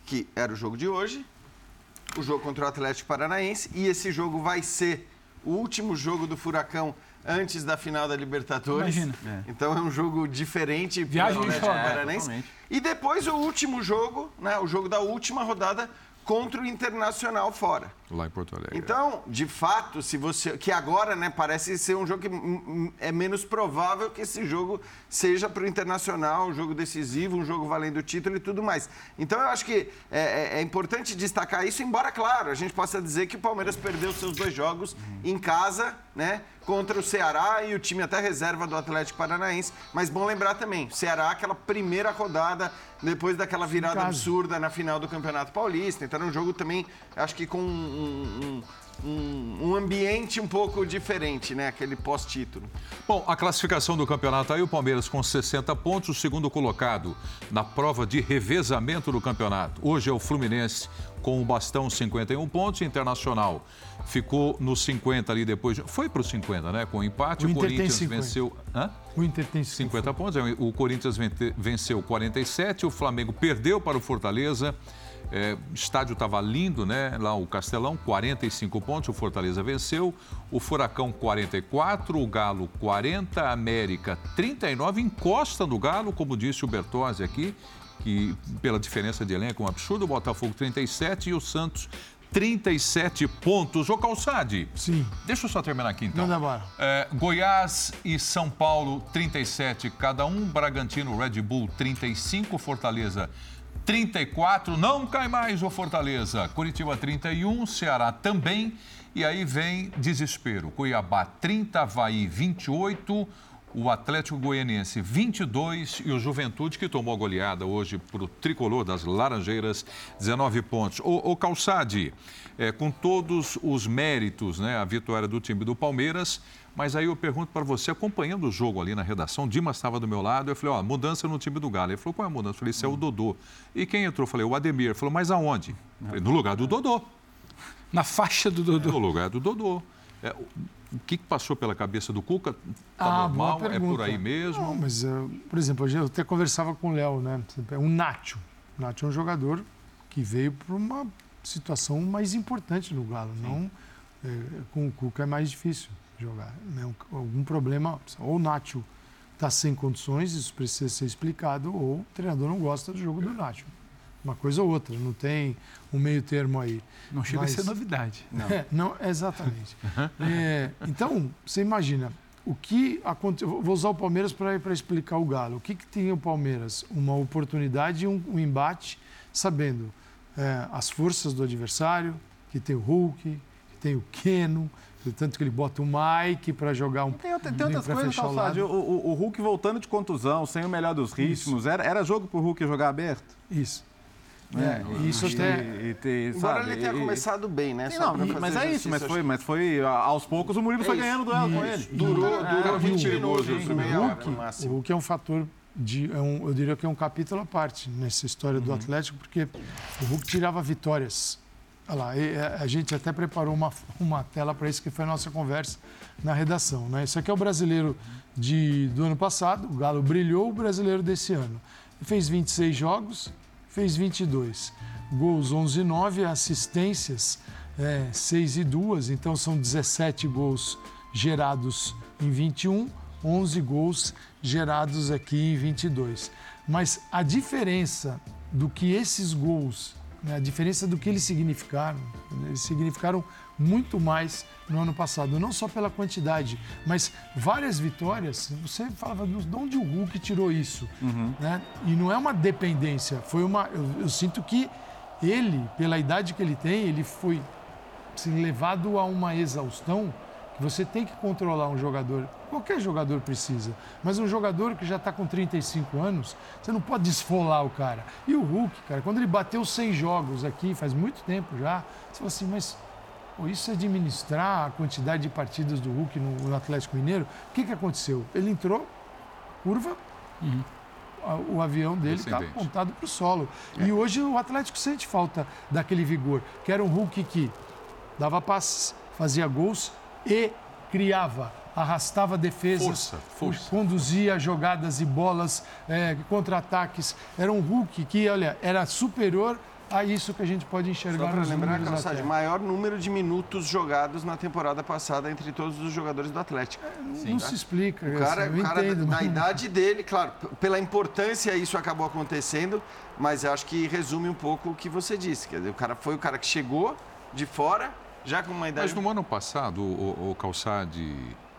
Que era o jogo de hoje, o jogo contra o Atlético Paranaense e esse jogo vai ser o último jogo do Furacão antes da final da Libertadores. Imagina. É. Então é um jogo diferente. Viagem de Paranaense. É, e depois o último jogo, né, o jogo da última rodada contra o Internacional fora. Lá em Porto Alegre. Então, de fato, se você. Que agora, né, parece ser um jogo que é menos provável que esse jogo seja para o Internacional, um jogo decisivo, um jogo valendo o título e tudo mais. Então, eu acho que é, é, é importante destacar isso, embora, claro, a gente possa dizer que o Palmeiras perdeu seus dois jogos uhum. em casa, né? contra o Ceará e o time até reserva do Atlético Paranaense. Mas bom lembrar também, Ceará, aquela primeira rodada, depois daquela virada absurda na final do Campeonato Paulista. Então era um jogo também, acho que com um, um, um ambiente um pouco diferente, né? Aquele pós-título. Bom, a classificação do campeonato aí, o Palmeiras com 60 pontos, o segundo colocado na prova de revezamento do campeonato. Hoje é o Fluminense com o bastão 51 pontos, Internacional ficou nos 50 ali depois. Foi para os 50, né? Com o empate, o, o Corinthians venceu. Hã? O Inter tem 50 pontos. É, o Corinthians venceu 47, o Flamengo perdeu para o Fortaleza. É, estádio estava lindo, né? Lá o Castelão, 45 pontos, o Fortaleza venceu. O Furacão, 44, o Galo, 40, a América, 39, encosta no Galo, como disse o Bertozzi aqui, que pela diferença de elenco é um absurdo. O Botafogo, 37 e o Santos, 37 pontos. Ô Calçade. Sim. Deixa eu só terminar aqui então. Manda embora. É, Goiás e São Paulo, 37 cada um. Bragantino, Red Bull, 35. Fortaleza, 34. Não cai mais o Fortaleza. Curitiba, 31. Ceará também. E aí vem desespero. Cuiabá, 30. Havaí, 28 o Atlético Goianiense 22 e o Juventude, que tomou a goleada hoje para o tricolor das Laranjeiras, 19 pontos. O, o Calçade, é, com todos os méritos, né, a vitória do time do Palmeiras, mas aí eu pergunto para você, acompanhando o jogo ali na redação, Dimas estava do meu lado, eu falei, ó, mudança no time do Galo. Ele falou, qual é a mudança? Eu falei, isso é o Dodô. E quem entrou? Eu falei, o Ademir. Ele falou, mas aonde? Falei, no lugar do Dodô. Na faixa do Dodô. No lugar do Dodô. É, o que, passou pela cabeça do Cuca? Está ah, normal? É por aí mesmo? Não, mas, uh, por exemplo, eu até conversava com o Léo, né? Um Nacho. O Nacho é um jogador que veio para uma situação mais importante no Galo. Sim. Não, é, com o Cuca é mais difícil jogar. Né? Algum problema, ou o Nacho está sem condições, isso precisa ser explicado, ou o treinador não gosta do jogo do Nacho uma coisa ou outra, não tem um meio termo aí. Não chega Mas, a ser novidade. Não, é, não exatamente. é, então, você imagina, o que aconteceu. Vou usar o Palmeiras para explicar o Galo. O que, que tem o Palmeiras? Uma oportunidade e um, um, embate, sabendo é, as forças do adversário, que tem o Hulk, que tem o Keno, tanto que ele bota o Mike para jogar um Tem, tem, tem outras coisas, o, o, o, Hulk voltando de contusão, sem o melhor dos ritmos. Era, era jogo para o Hulk jogar aberto? Isso. É, isso até. E, e, Embora ele tenha e, começado bem, né? Não, mas é isso, mas foi, mas foi aos poucos o Murilo é foi ganhando duelo com ele. Durou, durou 20 minutos. O Hulk é um fator de, é um, eu diria que é um capítulo à parte nessa história do uhum. Atlético, porque o Hulk tirava vitórias. Olha lá, é, a gente até preparou uma, uma tela para isso, que foi a nossa conversa na redação. Né? Isso aqui é o brasileiro de, do ano passado, o Galo brilhou, o brasileiro desse ano. Ele fez 26 jogos, fez 22. Gols 11 e 9, assistências é, 6 e 2, então são 17 gols gerados em 21, 11 gols gerados aqui em 22. Mas a diferença do que esses gols, né, a diferença do que eles significaram, eles significaram muito mais no ano passado, não só pela quantidade, mas várias vitórias. Você falava de onde o Hulk tirou isso, uhum. né? E não é uma dependência, foi uma. Eu, eu, sinto que ele, pela idade que ele tem, ele foi assim, levado a uma exaustão você tem que controlar um jogador. Qualquer jogador precisa, mas um jogador que já está com 35 anos, você não pode desfolar o cara. E o Hulk, cara, quando ele bateu 100 jogos aqui, faz muito tempo já, você fala assim, mas Ou isso é administrar a quantidade de partidas do Hulk no, no Atlético Mineiro. O que, que aconteceu? Ele entrou, curva, uhum. a, o avião dele está apontado para o solo. É. E hoje o Atlético sente falta daquele vigor, que era um Hulk que dava passes, fazia gols e criava arrastava defesas, força, força. conduzia jogadas e bolas, é, contra-ataques. Era um Hulk que, olha, era superior a isso que a gente pode enxergar Só para lembrar, Calçade, maior número de minutos jogados na temporada passada entre todos os jogadores do Atlético. É, Sim, não tá? se explica. O cara, o cara entendo, na idade dele, claro, pela importância isso acabou acontecendo, mas eu acho que resume um pouco o que você disse. Quer dizer, o cara foi o cara que chegou de fora, já com uma idade... Mas no ano passado, o, o Calçade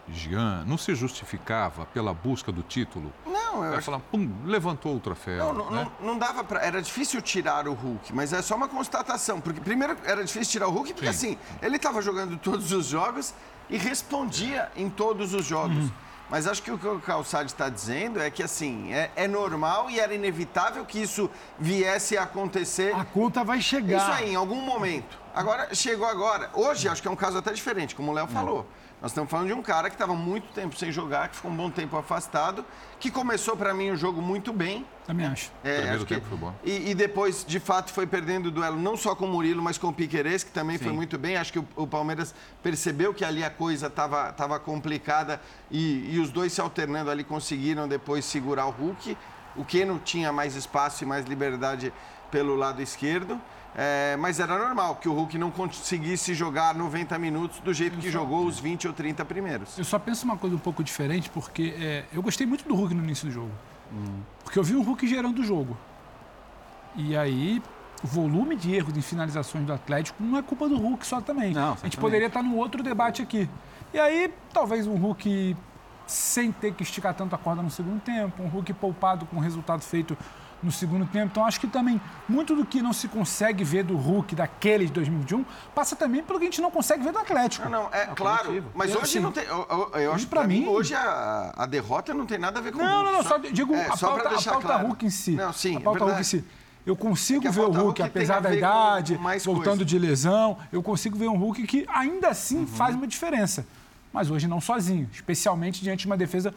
Jean não se justificava pela busca do título? Não, eu acho... falar, pum, levantou o troféu. Não, não, né? não, não dava para. Era difícil tirar o Hulk, mas é só uma constatação. Porque primeiro era difícil tirar o Hulk, porque Sim. assim, ele estava jogando todos os jogos e respondia em todos os jogos. Uhum. Mas acho que o que o Calçade está dizendo é que, assim, é, é, normal e era inevitável que isso viesse a acontecer. A conta vai chegar. Isso aí, em algum momento. Agora, chegou agora. Hoje, acho que é um caso até diferente, como o Léo falou. Nós estamos falando de um cara que estava muito tempo sem jogar, que ficou um bom tempo afastado, que começou para mim o jogo muito bem. Também acho. É, Primeiro acho tempo que... foi bom. E, e, depois, de fato, foi perdendo o duelo não só com o Murilo, mas com o Piqueires, que também Sim. foi muito bem. Acho que o, o, Palmeiras percebeu que ali a coisa estava tava complicada e, e os dois se alternando ali conseguiram depois segurar o Hulk. O Keno tinha mais espaço e mais liberdade pelo lado esquerdo. É, mas era normal que o Hulk não conseguisse jogar 90 minutos do jeito que jogou os 20 ou 30 primeiros. Eu só penso uma coisa um pouco diferente, porque é, eu gostei muito do Hulk no início do jogo. Hum. Porque eu vi o Hulk gerando o jogo. E aí, o volume de erros em finalizações do Atlético não é culpa do Hulk só também. Não, a gente poderia estar num outro debate aqui. E aí, talvez um Hulk sem ter que esticar tanto a corda no segundo tempo, um Hulk poupado com o resultado feito no segundo tempo. Então, acho que também muito do que não se consegue ver do Hulk daquele de 2021 passa também pelo que a gente não consegue ver do Atlético. Não, não é, é claro. Coletivo. Mas hoje assim, não tem. Eu, eu, eu acho para mim hoje a, a, derrota não tem nada a ver com não, o Hulk. Não, não, só, digo é, a, só pauta, a pauta claro. Hulk em si. Não, sim, a pauta Hulk em si. Eu consigo é ver o Hulk, Hulk apesar da idade, voltando coisa. de lesão, eu consigo ver um Hulk que ainda assim uhum. faz uma diferença. Mas hoje não sozinho, especialmente diante de uma defesa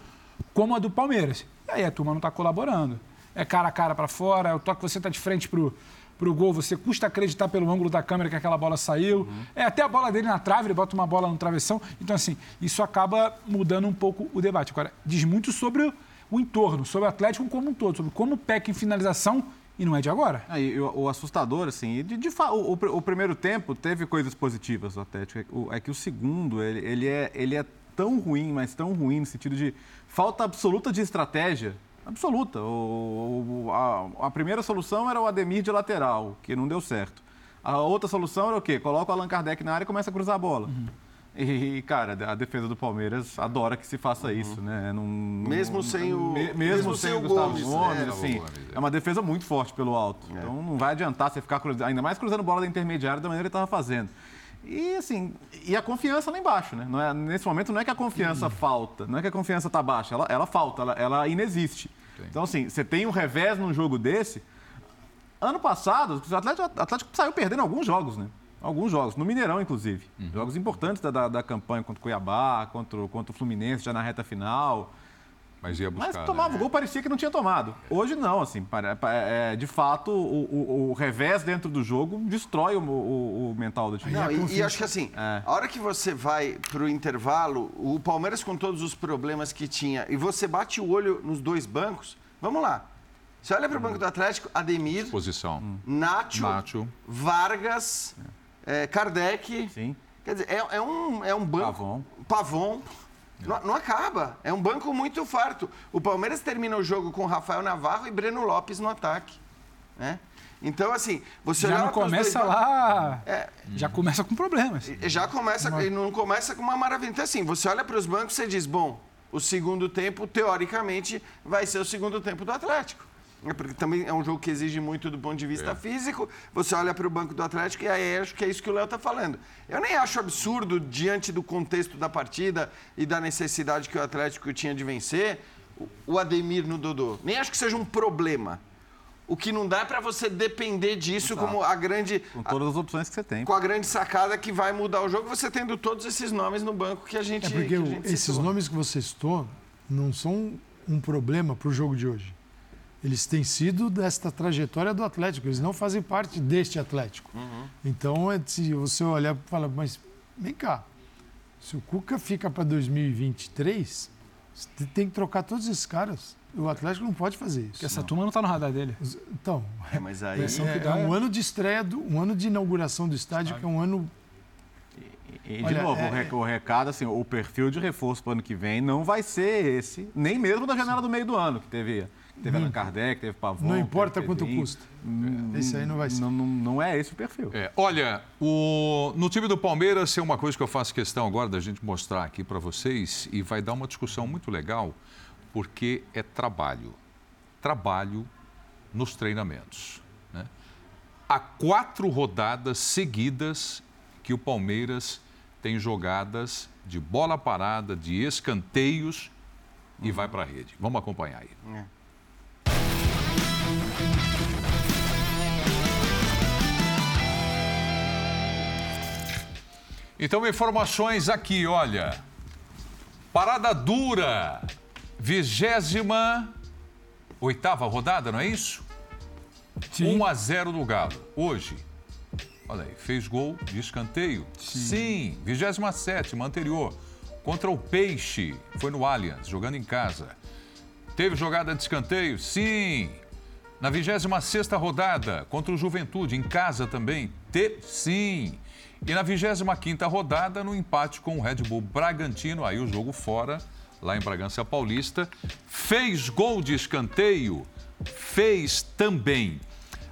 como a do Palmeiras. E aí a turma não está colaborando é cara a cara para fora, o toque você está de frente para o gol, você custa acreditar pelo ângulo da câmera que aquela bola saiu. Uhum. É até a bola dele na trave, ele bota uma bola no travessão. Então, assim, isso acaba mudando um pouco o debate. Agora, diz muito sobre o entorno, sobre o Atlético como um todo, sobre como peca em finalização e não é de agora. É, o, o, assustador, assim, de, de o, o, o, primeiro tempo teve coisas positivas do Atlético. É, é que o segundo, ele, ele, é, ele é tão ruim, mas tão ruim no sentido de falta absoluta de estratégia absoluta. O, a, a, primeira solução era o Ademir de lateral, que não deu certo. A outra solução era o quê? Coloca o Allan Kardec na área e começa a cruzar a bola. Uhum. E, cara, a defesa do Palmeiras adora que se faça uhum. isso, né? Num, mesmo sem o, me, mesmo, mesmo sem, o Gustavo Gomes, Gomes, é, assim, é uma defesa muito forte pelo alto. É. Então não vai adiantar você ficar cruzando, ainda mais cruzando bola da intermediária da maneira que ele estava fazendo. E assim, e a confiança lá embaixo, né? Não é, nesse momento não é que a confiança uhum. falta, não é que a confiança está baixa, ela, ela falta, ela, ela inexiste. Então, assim, você tem um revés num jogo desse. Ano passado, o Atlético, o Atlético saiu perdendo alguns jogos, né? Alguns jogos, no Mineirão, inclusive. Uhum. Jogos importantes da, da, da, campanha contra o Cuiabá, contra, contra o Fluminense, já na reta final. Mas ia buscar. Mas tomava né? gol, parecia que não tinha tomado. Hoje não, assim, é, é, de fato, o, o, o, revés dentro do jogo destrói o, o, o mental do time. Não, e, e, acho que assim, é. a hora que você vai para o intervalo, o Palmeiras com todos os problemas que tinha, e você bate o olho nos dois bancos, vamos lá. Você olha para o banco do Atlético, Ademir, Posição. Nacho, Nacho. Vargas, é, Kardec. Sim. Quer dizer, é, é, um, é um banco. Pavon. Pavon. Não, não, acaba. É um banco muito farto. O Palmeiras termina o jogo com Rafael Navarro e Breno Lopes no ataque. Né? Então, assim, você já não começa dois... lá. É... Já começa com problemas. Já começa, e não começa com uma maravilha. Então, assim, você olha para os bancos e diz: bom, o segundo tempo, teoricamente, vai ser o segundo tempo do Atlético. É porque também é um jogo que exige muito do ponto de vista é. físico. Você olha para o banco do Atlético e aí acho que é isso que o Léo está falando. Eu nem acho absurdo, diante do contexto da partida e da necessidade que o Atlético tinha de vencer, o Ademir no Dodô. Nem acho que seja um problema. O que não dá é para você depender disso Exato. como a grande. Com todas as opções que você tem. Com a grande sacada que vai mudar o jogo, você tendo todos esses nomes no banco que a gente. É porque que a o- gente esses citou. nomes que você citou não são um problema para o jogo de hoje. Eles têm sido desta trajetória do Atlético, eles não fazem parte deste Atlético. Então, é, se você olhar e falar, mas vem cá, se o Cuca fica para 2023, você tem que trocar todos esses caras. O Atlético não pode fazer isso. Porque essa turma não tá no radar dele. Então, É, mas aí. é, que é dá é- um ano de estreia, do, um ano de inauguração do estádio, que é um ano E, de Olha, novo, é- o re- o recado, assim, o perfil de reforço para o ano que vem não vai ser esse, nem mesmo da janela do meio do ano, que teve, teve Allan Kardec, teve Pavon. não importa quanto Pedrinho. custa. Hum, Esse aí não vai ser. Não, não, não é esse o perfil. É, olha, o- no time do Palmeiras é uma coisa que eu faço questão agora da gente mostrar aqui para vocês e vai dar uma discussão muito legal, porque é trabalho. Trabalho nos treinamentos. né? Há quatro rodadas seguidas que o Palmeiras tem jogadas de bola parada, de escanteios e vai para a rede. Vamos acompanhar aí. Então, informações aqui, olha. Parada dura. Vigésima oitava rodada, não é isso? 1 a 0 no Galo. Hoje. Olha aí, fez gol de escanteio? Sim. 27 anterior. Contra o Peixe. Foi no Allianz, jogando em casa. Teve jogada de escanteio? Sim. Na 26 rodada, contra o Juventude, em casa também? Te... Sim. E na 25 rodada, no empate com o Red Bull Bragantino, aí o jogo fora, lá em Bragança Paulista. Fez gol de escanteio? Fez também.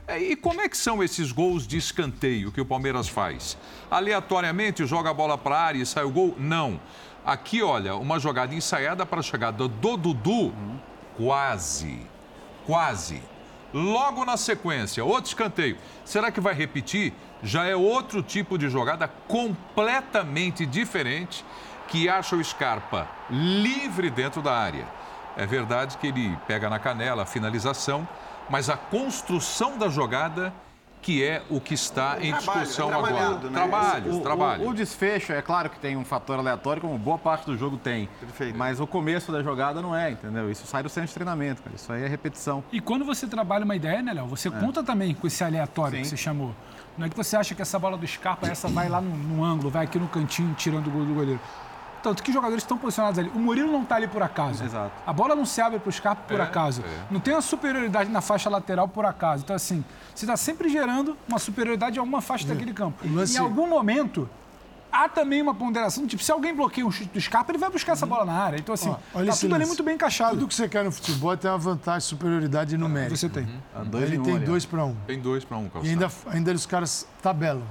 É, E como é que são esses gols de escanteio que o Palmeiras faz? Aleatoriamente joga a bola para a área e sai o gol? Não. Aqui, olha, uma jogada ensaiada para a chegada do Dudu, quase, quase. Logo na sequência, outro escanteio. Será que vai repetir? Já é outro tipo de jogada completamente diferente que acha o Scarpa livre dentro da área. É verdade que ele pega na canela a finalização, mas a construção da jogada que é o que está em trabalho, discussão é agora. né? Trabalhos, O- trabalho. O, o desfecho, é claro que tem um fator aleatório, como boa parte do jogo tem. Perfeito. Mas o começo da jogada não é, entendeu? Isso sai do centro de treinamento, cara. Isso aí é repetição. E quando você trabalha uma ideia, né, Léo? Você conta também com esse aleatório que Sim. você chamou. Não é que você acha que essa bola do Scarpa, essa vai lá no, no ângulo, vai aqui no cantinho, tirando o gol do goleiro. Tanto que os jogadores estão posicionados ali. O Murilo não está ali por acaso. Exato. A bola não se abre para o Scarpa por É, acaso. é. Não tem uma superioridade na faixa lateral por acaso. Então, assim, você está sempre gerando uma superioridade em alguma faixa daquele campo. Lance- Em algum momento, há também uma ponderação. Tipo, se alguém bloqueia um chute do Scarpa, ele vai buscar essa bola na área. Então, assim, Ó, olha tá tudo ali lance. muito bem encaixado. Tudo que você quer no futebol tem uma vantagem, superioridade numérica. Você tem. A dois Ele em um tem ali, dois para um. Tem dois para um, E Calçado. ainda, ainda os caras tabelam.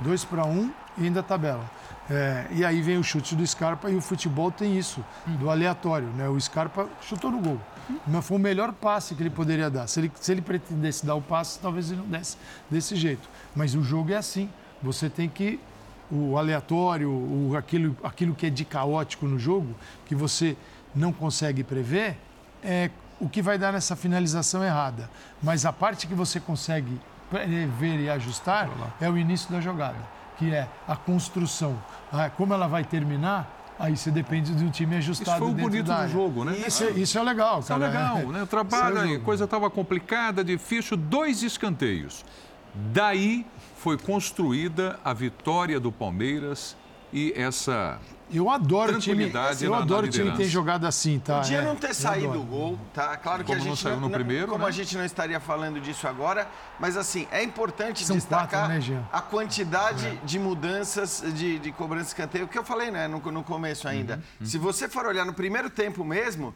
Dois para um e ainda tabelam. É, e aí vem o chute do Scarpa e o futebol tem isso, do aleatório. Né? O Scarpa chutou no gol. Mas foi o melhor passe que ele poderia dar. Se ele, se ele pretendesse dar o passe, talvez ele não desse desse jeito. Mas o jogo é assim. Você tem que. O aleatório, o, aquilo, aquilo que é de caótico no jogo, que você não consegue prever, é o que vai dar nessa finalização errada. Mas a parte que você consegue prever e ajustar é o início da jogada, que é a construção. Ah, como ela vai terminar, aí você depende de um time ajustado Isso foi o dentro bonito do jogo, né? Isso, é- isso é legal, Isso é cara. legal, né? O trabalho, é aí, jogo. coisa estava complicada, difícil, dois escanteios. Daí foi construída a vitória do Palmeiras e essa. Eu adoro o time. Eu na- na adoro o time que liderança. jogado assim, tá? Podia É, não ter saído o gol, tá? Claro que Como a não gente saiu no primeiro, como né? a gente não estaria falando disso agora, mas assim, é importante São destacar quatro, né, a quantidade de mudanças de, de cobrança de escanteio, que eu falei, né, no, no começo ainda. Se você for olhar no primeiro tempo mesmo,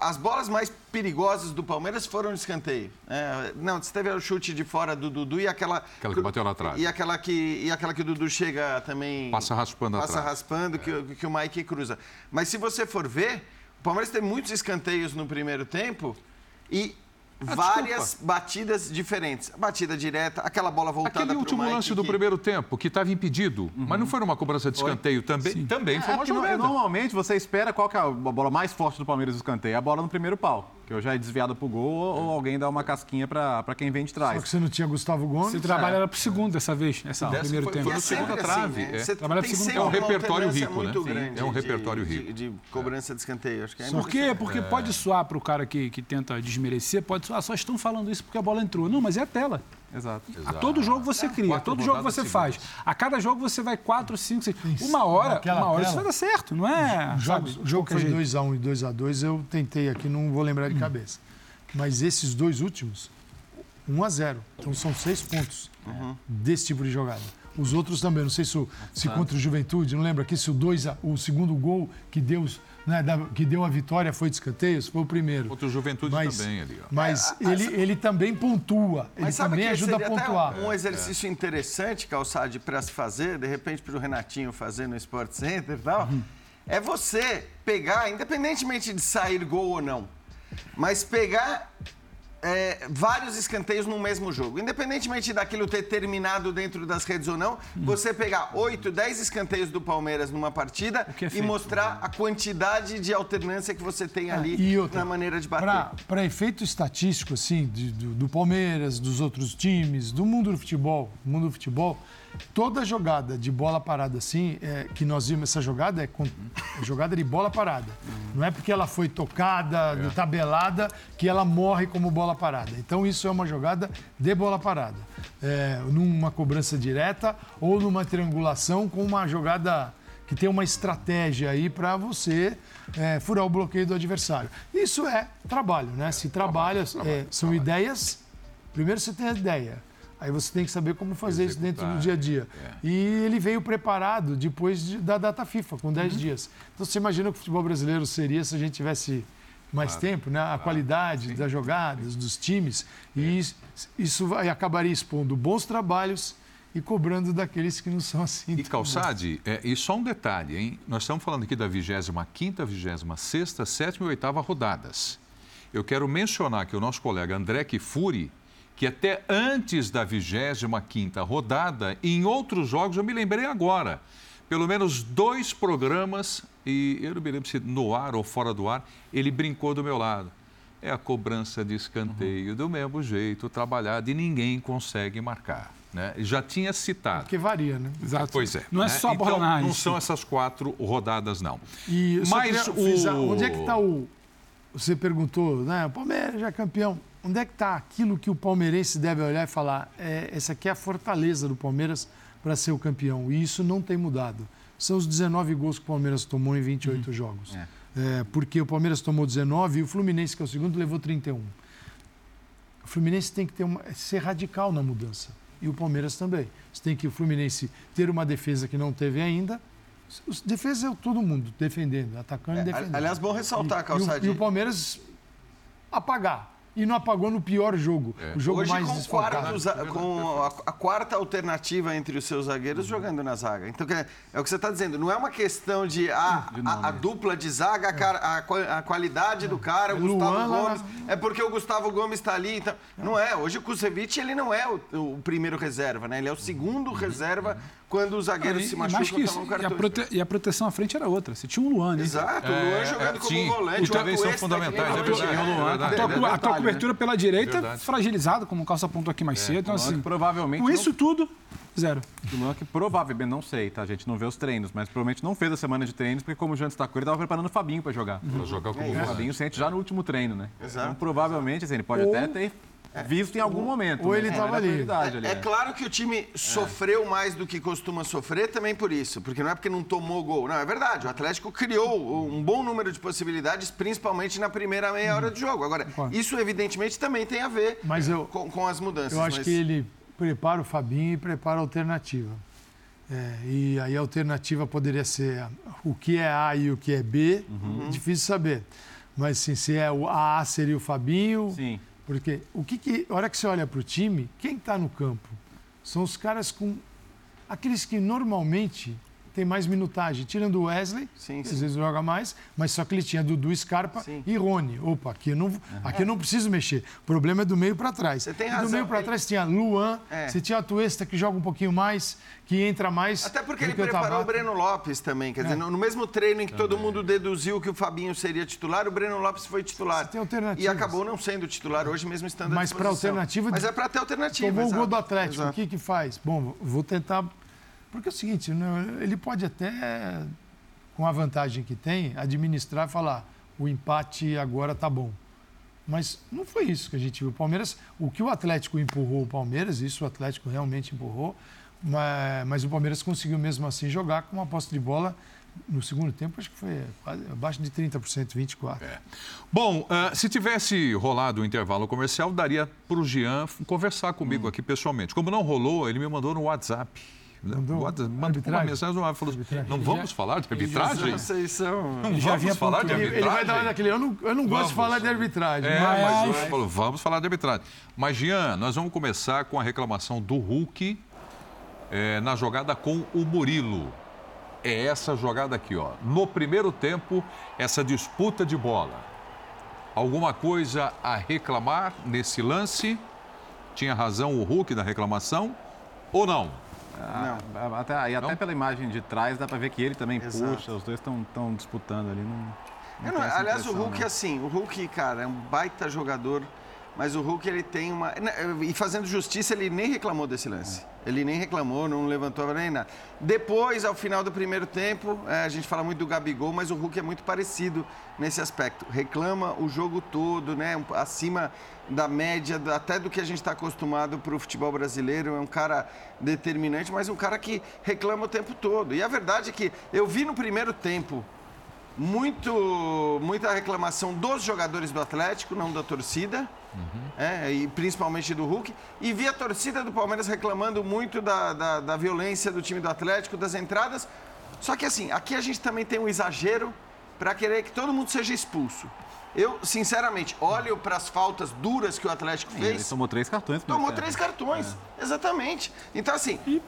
as bolas mais perigosas do Palmeiras foram de escanteio. É, não, você teve o chute de fora do Dudu e aquela... Aquela que bateu na trave. E aquela que, e aquela que o Dudu chega também... Passa raspando Passa atrás. raspando, que, o- que o Mike cruza. Mas se você for ver, o Palmeiras tem muitos escanteios no primeiro tempo e Ah, várias batidas diferentes. A batida direta, aquela bola voltada Aquele último Mike lance do que- primeiro tempo, que estava impedido, mas não foi numa cobrança de escanteio também? Também foi É, uma porque no- jogada. Normalmente você espera qual que é a bola mais forte do Palmeiras no escanteio? A bola no primeiro pau. Que eu já é desviado pro gol ou, alguém dá uma casquinha para quem vem de Só trás. que você não tinha Gustavo Gomes. Você trabalha era pro segundo dessa vez, nessa Dessa primeiro foi- tempo. foi é segunda assim, trave, né? é. Você Trabalha tem pro segundo É um repertório rico, né? grande é um de- repertório de- rico. De, cobrança de escanteio. Acho que é Por quê? Porque pode soar para o cara que, que tenta desmerecer, pode soar, só estão falando isso porque a bola entrou. Não, mas é a tela. Exato. A todo jogo você cria, a Quatro todo jogo você faz. A cada jogo você vai quatro, cinco, seis. Uma hora, naquela uma hora tela. isso vai dar certo, não é? O jogo, sabe, o jogo foi jeito. 2x1 e 2x2, eu tentei aqui, não vou lembrar de cabeça. Mas esses dois últimos, 1x0. Então são seis pontos desse tipo de jogada. Os outros também, não sei se, o- se contra o Juventude, não lembro aqui se o, dois a- o segundo gol que deu, os- né, da- que deu a vitória foi de escanteios, foi o primeiro. Contra o Juventude Mas- também ali, ó. Mas É, a- ele, ele também pontua, ele Mas sabe também que ajuda a seria até pontuar. um exercício interessante, Calçade, para se fazer, de repente para o Renatinho fazer no Sport Center e tal, é você pegar, independentemente de sair gol ou não, mas pegar é, vários escanteios no mesmo jogo. Independentemente daquilo ter terminado dentro das redes ou não, você pegar 8, 10 escanteios do Palmeiras numa partida é e feito. mostrar a quantidade de alternância que você tem ali E outra, na maneira de bater. Para efeito estatístico, assim, de- do, do Palmeiras, dos outros times, do mundo do futebol, do mundo do futebol, toda jogada de bola parada assim, é, que nós vimos essa jogada é, com- é jogada de bola parada. Não é porque ela foi tocada, tabelada, que ela morre como bola parada. Então isso é uma jogada de bola parada. É, numa cobrança direta ou numa triangulação com uma jogada que tem uma estratégia aí para você é, furar o bloqueio do adversário. Isso é trabalho, né? Se trabalha, é, são ideias. Primeiro você tem a ideia, aí você tem que saber como fazer isso dentro do dia a dia. E ele veio preparado depois de- da data FIFA, com 10 dias. Então você imagina o que o futebol brasileiro seria se a gente tivesse mais tempo, né? A qualidade das jogadas, dos times. E isso, isso vai, acabaria expondo bons trabalhos e cobrando daqueles que não são assim. E Calçade, é, e só um detalhe, hein? Nós estamos falando aqui da 25ª, 26ª, 7ª e 8ª rodadas. Eu quero mencionar que o nosso colega André Kifuri, que até antes da 25ª rodada, em outros jogos, eu me lembrei agora, pelo menos dois programas, e eu não me lembro se no ar ou fora do ar, ele brincou do meu lado. É a cobrança de escanteio, do mesmo jeito, trabalhado, e ninguém consegue marcar. Né? Já tinha citado. Porque varia, né? Exato. Pois é. Não é né? só a bola então, na área. Não são essas quatro rodadas, não. E só Mas queria o- onde é que está o. Você perguntou, né? O Palmeiras já é campeão. Onde é que está aquilo que o palmeirense deve olhar e falar? É, essa aqui é a fortaleza do Palmeiras para ser o campeão. E isso não tem mudado. São os 19 gols que o Palmeiras tomou em 28 jogos. É, porque o Palmeiras tomou 19 e o Fluminense, que é o segundo, levou 31. O Fluminense tem que ter uma, ser radical na mudança. E o Palmeiras também. Você tem que o Fluminense ter uma defesa que não teve ainda. Os defesa é todo mundo defendendo, atacando e defendendo. Aliás, bom ressaltar, E- e, Calçadinho. e o Palmeiras apagar. E não apagou no pior jogo. O jogo Hoje mais com, quarto com a, a quarta alternativa entre os seus zagueiros jogando na zaga. Então, é o que você está dizendo. Não é uma questão de ah, a, a dupla de zaga, a, cara- a qua- a qualidade do cara, o Luan Gustavo lá Gomes. É porque o Gustavo Gomes está ali. Então, não é. Hoje o Kusevich ele não é o, o primeiro reserva, né? Ele é o segundo reserva quando os zagueiros E- se e mais que e isso, tomam e a, cartão. prote- e a proteção à frente era outra. Você tinha um Luan, né? Exato, o Luan jogando como sim. volante. Os também são fundamentais, é verdade, né? é verdade. A tua, a tua cobertura pela direita Verdade. fragilizada, como o Calça apontou aqui mais cedo. Então, Luan assim, provavelmente com não- isso tudo, zero. O Luan que provavelmente, não sei, tá? A gente não vê os treinos, mas provavelmente não fez a semana de treinos, porque como o Jean destacou, ele estava preparando o Fabinho para jogar. Para jogar como O. Fabinho sente já no último treino, né? Exato. Então, provavelmente, assim, ele pode até ter visto em algum momento. ou mas ele não tava era ali. É, é claro que o time sofreu mais do que costuma sofrer também por isso, porque não é porque não tomou gol. Não, é verdade. O Atlético criou um bom número de possibilidades, principalmente na primeira meia hora do jogo. Agora, isso evidentemente também tem a ver Mas eu- com, com as mudanças. Eu acho mas- que ele prepara o Fabinho e prepara a alternativa. É, e aí a alternativa poderia ser o que é A e o que é B, difícil saber. Mas assim, se é o A seria o Fabinho, Sim. Porque o que, que a hora que você olha para o time, quem está no campo? São os caras com aqueles que normalmente tem mais minutagem. Tirando o Wesley, Sim, que sim. às vezes joga mais, mas só que ele tinha Dudu, Scarpa Sim. e Rony. Opa, aqui eu não, aqui eu não preciso mexer. O problema é do meio para trás. Você tem E razão. Do meio para Ele- trás tinha Luan, É. você tinha a Tuesta que joga um pouquinho mais, que entra mais. Até porque ele o preparou o Tabata. Breno Lopes também. É. Quer dizer, no mesmo treino em que todo mundo deduziu que o Fabinho seria titular, o Breno Lopes foi titular. Você tem alternativas. E acabou não sendo titular hoje, mesmo estando Mas disposição. alternativa- Mas é para ter alternativa. Tomou o gol exato, do Atlético, exato. o que que faz? Bom, vou tentar. Porque é o seguinte, né, ele pode até, com a vantagem que tem, administrar e falar: o empate agora tá bom. Mas não foi isso que a gente viu. O Palmeiras, o que o Atlético empurrou o Palmeiras, isso o Atlético realmente empurrou, mas, mas o Palmeiras conseguiu mesmo assim jogar com uma posse de bola no segundo tempo, acho que foi quase abaixo de 30%, 24%. É. Bom, ah, se tivesse rolado o intervalo comercial, daria para o Jean conversar comigo aqui pessoalmente. Como não rolou, ele me mandou no WhatsApp. WhatsApp, mandou uma Arbitragem? mensagem WhatsApp, falou assim, não vamos falar de arbitragem? Vocês são... Não já vamos falar de pontuando. Ele, vai dar arbitragem? daquele. Eu não, eu não gosto de falar de arbitragem. É, mas- mas ele falou, vamos falar de arbitragem. Mas, Jean, nós vamos começar com a reclamação do Hulk é, na jogada com o Murilo. É essa jogada aqui, ó. No primeiro tempo, essa disputa de bola. Alguma coisa a reclamar nesse lance? Tinha razão o Hulk da reclamação? Ou não? Ah, Até, e até Não? pela imagem de trás dá pra ver que ele também Exato. puxa, os dois estão disputando ali. Não, não não- aliás, o Hulk, não. assim, o Hulk, cara, é um baita jogador, mas o Hulk, ele tem uma... E fazendo justiça, ele nem reclamou desse lance. Ele nem reclamou, não levantou nem nada. Depois, ao final do primeiro tempo, é, a gente fala muito do Gabigol, mas o Hulk é muito parecido nesse aspecto. Reclama o jogo todo, né? acima da média, até do que a gente está acostumado para o futebol brasileiro. É um cara determinante, mas um cara que reclama o tempo todo. E a verdade é que eu vi no primeiro tempo muito, muita reclamação dos jogadores do Atlético, não da torcida, é, e principalmente do Hulk. E vi a torcida do Palmeiras reclamando muito da, da, da violência do time do Atlético, das entradas. Só que assim, aqui a gente também tem um exagero para querer que todo mundo seja expulso. Eu, sinceramente, olho para as faltas duras que o Atlético Sim, Ele fez. tomou três cartões. Tomou três cartões, exatamente. Então, assim, e,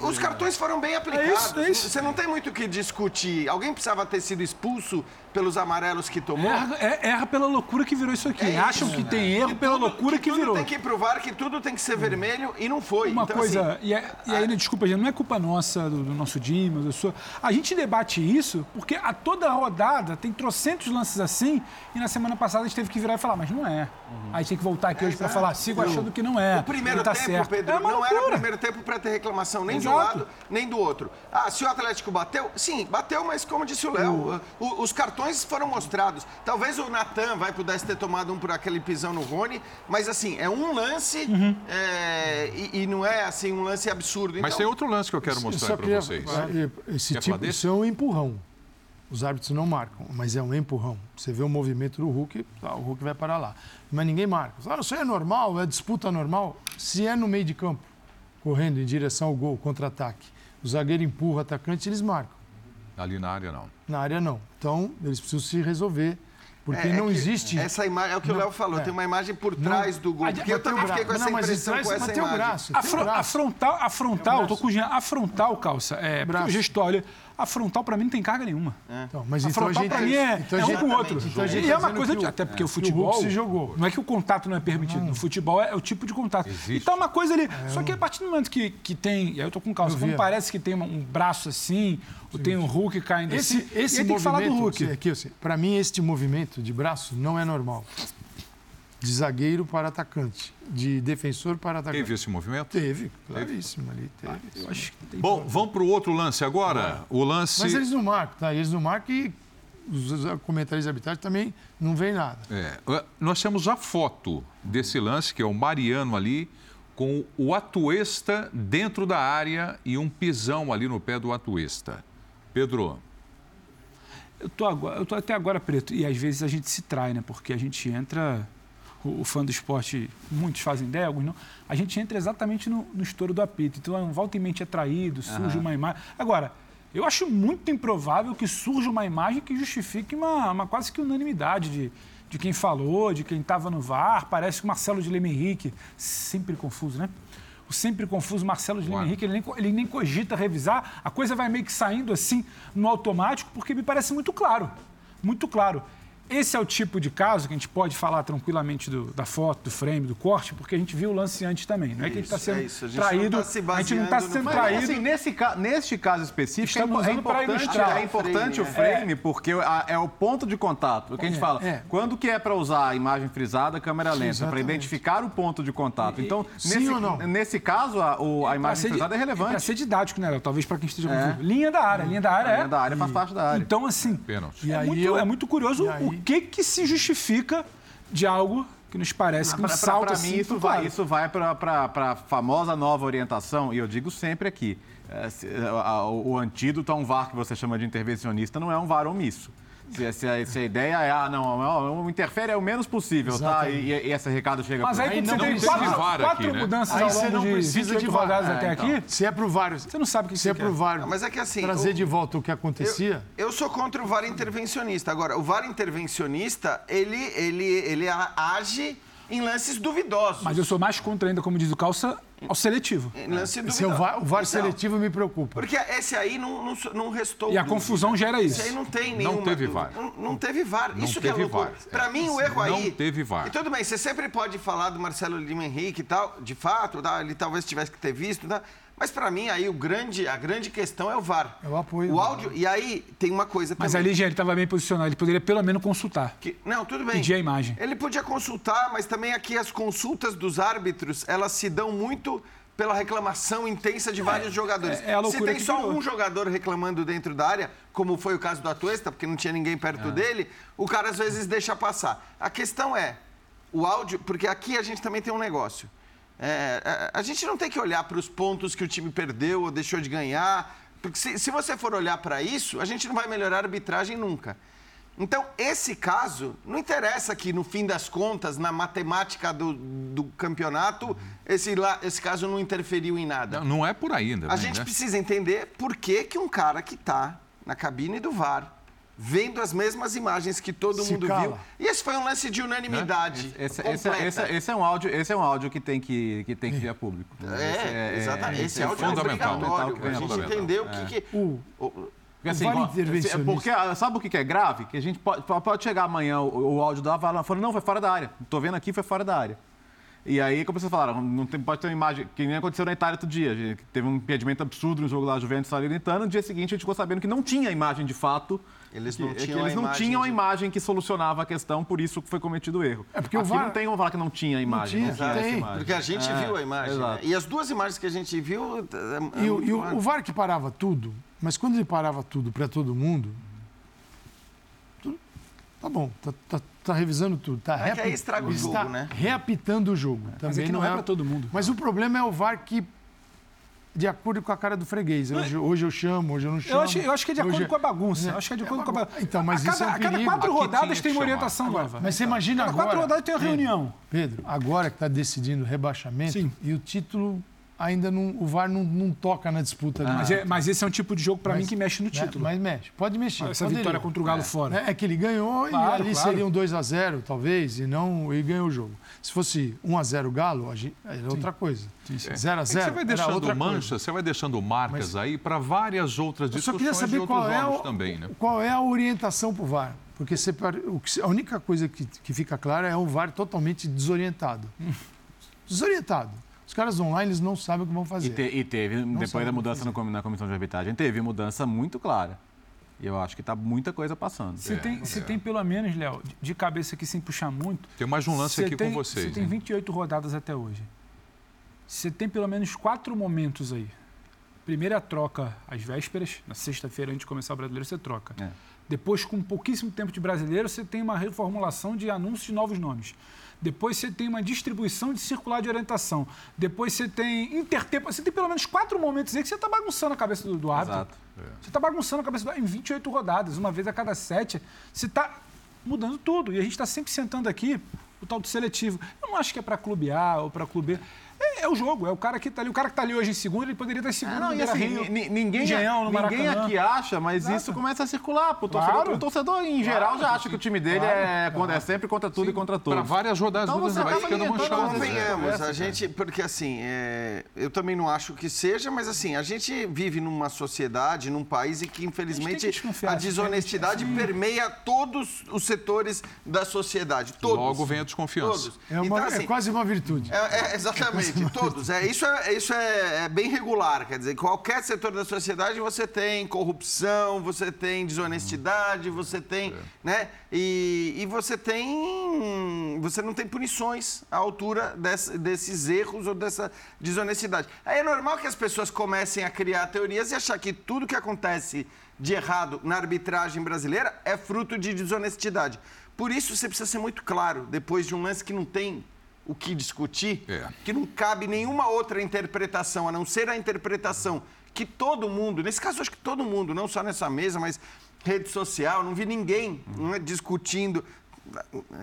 os cartões foram bem aplicados. é isso. Você não tem muito o que discutir. Alguém precisava ter sido expulso pelos amarelos que tomou? Erra, é- erra pela loucura que virou isso aqui. É isso, Acham que tem erro Que pela tudo- loucura que, tudo virou. tem que provar que tudo tem que ser vermelho e não foi. Uma então, coisa, assim, e, é- e aí, né, desculpa, gente, não é culpa nossa, do, do nosso Dimas, sua. A gente debate isso porque a toda rodada tem trocentos lances assim, e na semana passada a gente teve que virar e falar, mas não é. Aí a gente tem que voltar aqui hoje para Exato. falar, sigo achando que não é. O primeiro tá tempo, certo. Pedro, é não era o primeiro tempo para ter reclamação nem de um Exato. lado, nem do outro. Ah, se o Atlético bateu, sim, bateu, mas como disse o Léo, os cartões foram mostrados. Talvez o Natan vai pudesse ter tomado um por aquele pisão no Rony, mas assim, é um lance Uhum. é, e, e não é assim um lance absurdo. Mas Então, tem outro lance que eu quero mostrar para vocês. eh, Esse Quer tipo, isso é um empurrão. Os árbitros não marcam, mas é um empurrão. Você vê o movimento do Hulk, tá, o Hulk vai parar lá. Mas ninguém marca. Ah, isso é normal, é disputa normal. Se é no meio de campo, correndo em direção ao gol, contra-ataque, o zagueiro empurra o atacante, eles marcam. Ali na área, não. Na área, não. Então, eles precisam se resolver, porque é- é não que existe... Essa imagem é o que o Não, Léo falou, é. tem uma imagem por trás do gol. Porque eu o também fiquei braço. com essa não, mas impressão atrás com essa o imagem. braço. A, tem o fro- a braço. frontal, a frontal, eu tô com o Jean, a frontal, calça, é, porque Braço. o gesto, olha, a frontal pra mim não tem carga nenhuma. Então, mas a então frontal pra mim é, então a é um gente- com o outro. Então e tá é uma dizendo coisa, que de, o- até porque o que o futebol... Hulk se jogou. Não é que o contato não é permitido, no futebol é, o tipo de contato. Existe. Então uma coisa ali, só que a partir do momento que, que tem, e aí eu tô com calça, quando parece que tem uma- um braço assim, ou tem um Hulk caindo Esse, assim, esse e aí tem que falar do movimento, Hulk. aqui, assim, para mim, este movimento de braço não é normal. De zagueiro para atacante, de defensor para atacante. Teve esse movimento? Teve, claríssimo ali, teve. Eu acho que tem Bom, vamos para o outro lance agora. O lance. Mas eles não marcam, tá? Eles não marcam e os comentaristas de arbitragem também não veem nada. É, nós temos a foto desse lance, que é o Mariano ali, com o Atuesta dentro da área e um pisão ali no pé do Atuesta. Pedro, Eu tô, agora, eu tô até agora preto. E às vezes a gente se trai, né? Porque a gente entra. O, o fã do esporte, muitos fazem ideia, alguns não. A gente entra exatamente no, no estouro do apito. Então, um volta e mente é traído, surge uma imagem. Agora, eu acho muito improvável que surja uma imagem que justifique uma, uma quase que unanimidade de, de quem falou, de quem estava no VAR. Parece que o Marcelo de Leme Henrique, sempre confuso, né? o sempre confuso Marcelo de Lima Henrique, ele nem, ele nem cogita revisar, a coisa vai meio que saindo assim no automático, porque me parece muito claro. Muito claro. Esse é o tipo de caso que a gente pode falar tranquilamente do, da foto, do frame, do corte, porque a gente viu o lance antes também. Não é que a gente está sendo é isso. A gente traído. não tá se a gente não está sendo no- Mas, traído. assim, nesse, ca- neste caso específico, Estamos é usando para importante, ilustrar. é importante o Frame, frame, porque a- é o ponto de contato. O que a gente fala, é. quando que é para usar a imagem frisada, câmera lenta, para identificar o ponto de contato. Então, Sim nesse, ou não? nesse caso, a, o- a imagem frisada é Para relevante. ser didático, né? Talvez para quem esteja É. confuso. Linha da área. Linha da área A é. linha da área faz parte da área. Então, assim, Pênalti. E é, aí muito, eu- é muito curioso e aí- o que, que se justifica de algo que nos parece que um Pra- pra- salto pra assim. mim, isso tão vai, isso vai para a famosa nova orientação, e eu digo sempre aqui: é, se- a- o, o antídoto a um VAR que você chama de intervencionista não é um VAR omisso. Se, se a, se a ideia é, ah, não, não, interfere é o menos possível, tá? E, e esse recado chega Mas aí, Aí quando não você tem quatro, quatro aqui, né? mudanças Aí ao você longo não precisa 28 de É, até então. aqui, Se é pro VAR, você não sabe o que se você é pro quer. VAR Não, mas é que assim, trazer de volta o que acontecia, Eu sou contra o VAR intervencionista. Agora, o VAR intervencionista, ele, ele, ele age em lances duvidosos. Mas eu sou mais contra ainda, como diz o Calça, ao seletivo. Em lance duvidoso. esse é o VAR, o VAR Então, seletivo me preocupa. Porque esse aí não, não, não restou. E a dúvida. confusão gera isso. Esse aí não tem nenhuma. teve dúvida. VAR. Não, não teve VAR. Não Isso que é teve loucura. VAR. Pra É. mim, o erro Não aí. teve VAR. E tudo bem, você sempre pode falar do Marcelo Lima Henrique e tal, de fato, tá, ele talvez tivesse que ter visto, tá? Mas pra mim, aí o grande, a grande questão é o VAR. Apoio O o VAR. áudio. E aí tem uma coisa Mas também. ali, já ele estava bem posicionado. Ele poderia pelo menos consultar. Que- não, tudo bem. Pedir a imagem. Ele podia consultar, mas também aqui as consultas dos árbitros, elas se dão muito pela reclamação intensa de vários jogadores. é loucura se tem só virou. um jogador reclamando dentro da área, como foi o caso do Atuesta, porque não tinha ninguém É. perto dele, o cara às vezes deixa passar. A questão é, o áudio, porque aqui a gente também tem um negócio. É, é, a gente não tem que olhar para os pontos que o time perdeu ou deixou de ganhar, porque se, se você for olhar para isso, a gente não vai melhorar a arbitragem nunca. Então, esse caso, não interessa que, no fim das contas, na matemática do, do campeonato, esse, esse caso não interferiu em nada. Não, não é por aí ainda. A gente precisa entender por que, que um cara que está na cabine do VAR, vendo as mesmas imagens que todo Se mundo cala. viu. E esse foi um lance de unanimidade. Esse, esse, completa. esse, esse é um áudio, esse é um áudio que tem que, que, tem que vir a público. É, exatamente. Esse, esse é áudio é fundamental. que A gente entender o que... que O- o- Porque, assim, intervencionista. é Porque, ah, sabe o que é grave? Que a gente pode, pode chegar amanhã, o, o áudio da Vala falando, não, foi fora da área. Tô vendo aqui, foi fora da área. E aí, como vocês falaram, não tem, pode ter uma imagem, que nem aconteceu na Itália outro dia. Teve um impedimento absurdo no jogo lá, Juventus Salernitana. No dia seguinte, a gente ficou sabendo que não tinha imagem de fato. Eles que- não é tinham que a eles não imagem tinham a de- imagem que solucionava a questão, por isso que foi cometido o erro. É porque o VAR não tem como falar que não tinha a imagem. tinha, não tinha essa tem. imagem. Porque a gente É, viu a imagem. né? E as duas imagens que a gente viu. é- é E, o, muito e o- o VAR que parava tudo, mas quando ele parava tudo para todo mundo, tá bom, tá, tá- tá revisando tudo. Tá É que aí estraga o está jogo, né? reapitando o jogo. Mas Também é que não é pra todo mundo. Mas o problema é o VAR que, de acordo com a cara do freguês. Hoje, hoje eu chamo, hoje eu não chamo. Eu acho, eu acho que é de acordo hoje- com a bagunça. É. Eu acho que é de acordo É com a bagun- bagunça. Então, mas a cada, isso é um a cada quatro Aqui rodadas tem uma orientação nova. Mas você imagina Cada agora... quatro rodadas tem uma Pedro, reunião. Pedro, agora que está decidindo o rebaixamento Sim. e o título ainda não... O VAR não, não toca na disputa. do Mas, é- mas esse é um tipo de jogo, pra Mas- mim, que mexe no né? título. Mas mexe, pode mexer. Essa poderia. vitória contra o Galo fora. É, é que ele ganhou Claro, e ali claro. seria um 2x0, talvez, e não e ganhou o jogo. Se fosse 1x0 Galo, a gente, era outra coisa. 0x0 É que você vai deixando manchas, você vai deixando marcas aí para várias outras Eu só discussões queria saber qual é, o, também, né? qual é a orientação para o VAR. Porque você pare- o que- a única coisa que, que fica clara é o VAR totalmente desorientado. Desorientado. Os caras online eles não sabem o que vão fazer. E, te- e teve, sabe depois da mudança no na comissão de arbitragem, teve mudança muito clara. E eu acho que tá muita coisa passando. Você tem, você tem pelo menos, Léo, de- cabeça aqui sem puxar muito. Tem mais um lance aqui tem, com vocês. Você tem hein? 28 rodadas até hoje. Você tem pelo menos quatro momentos aí. Primeiro é a troca às vésperas, na sexta-feira antes de começar o brasileiro, você troca. É. Depois, com pouquíssimo tempo de brasileiro, você tem uma reformulação de anúncios de novos nomes. Depois você tem uma distribuição de circular de orientação. Depois você tem intertempo. Você tem pelo menos quatro momentos aí que você está bagunçando a cabeça do, do árbitro. Exato. Você está bagunçando a cabeça do em 28 rodadas, uma vez a cada sete. Você está mudando tudo. E a gente está sempre sentando aqui o tal do seletivo. Eu não acho que é para clube A ou para clube B. É, é o jogo, é o cara que tá ali. O cara que tá ali hoje em segundo, ele poderia estar em segundo. É, não, no e assim, ninguém, Engenhão, no ninguém aqui acha, mas isso começa a circular. Pro torcedor, Claro. o torcedor, em geral, já acha que o time dele é, contra- é sempre contra tudo e contra Para todos. várias rodadas, Então você vai ficando manchado. né? Convenhamos, Essa, a gente, porque assim, é, eu também não acho que seja, mas assim, a gente vive numa sociedade, num país em que, A infelizmente, a assim, desonestidade permeia todos os setores da sociedade. Todos. Logo vem a desconfiança. Todos. É, uma- então, é assim, quase uma virtude. é, é, exatamente, todos. É, isso é, isso é, é bem regular, quer dizer, qualquer setor da sociedade você tem corrupção, você tem desonestidade, você tem, né? E, e você tem, você não tem punições à altura desse- desses erros ou dessa desonestidade. Aí é normal que as pessoas comecem a criar teorias e achar que tudo que acontece de errado na arbitragem brasileira é fruto de desonestidade. Por isso você precisa ser muito claro, depois de um lance que não tem o que discutir, É. que não cabe nenhuma outra interpretação, a não ser a interpretação que todo mundo, nesse caso acho que todo mundo, não só nessa mesa, mas rede social, não vi ninguém não é, discutindo,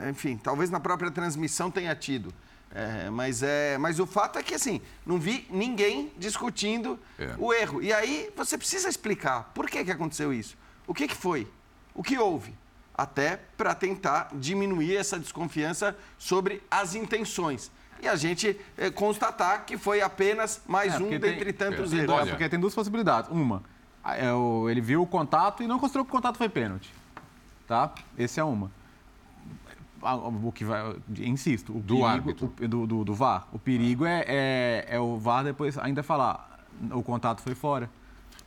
enfim, talvez na própria transmissão tenha tido. É, mas, é, mas o fato é que, assim, não vi ninguém discutindo É. o erro. E aí você precisa explicar por que, que aconteceu isso. O que, que foi? O que houve? Até para tentar diminuir essa desconfiança sobre as intenções. E a gente eh, constatar que foi apenas mais É, um porque tem- dentre tantos é, erros. olha, É, porque tem duas possibilidades. Uma, é o- ele viu o contato e não considerou que o contato foi pênalti. Tá? Esse é uma. O que vai, insisto, o Do perigo, árbitro. o- do, do, do VAR. O perigo é, é, é o VAR depois ainda falar o contato foi fora.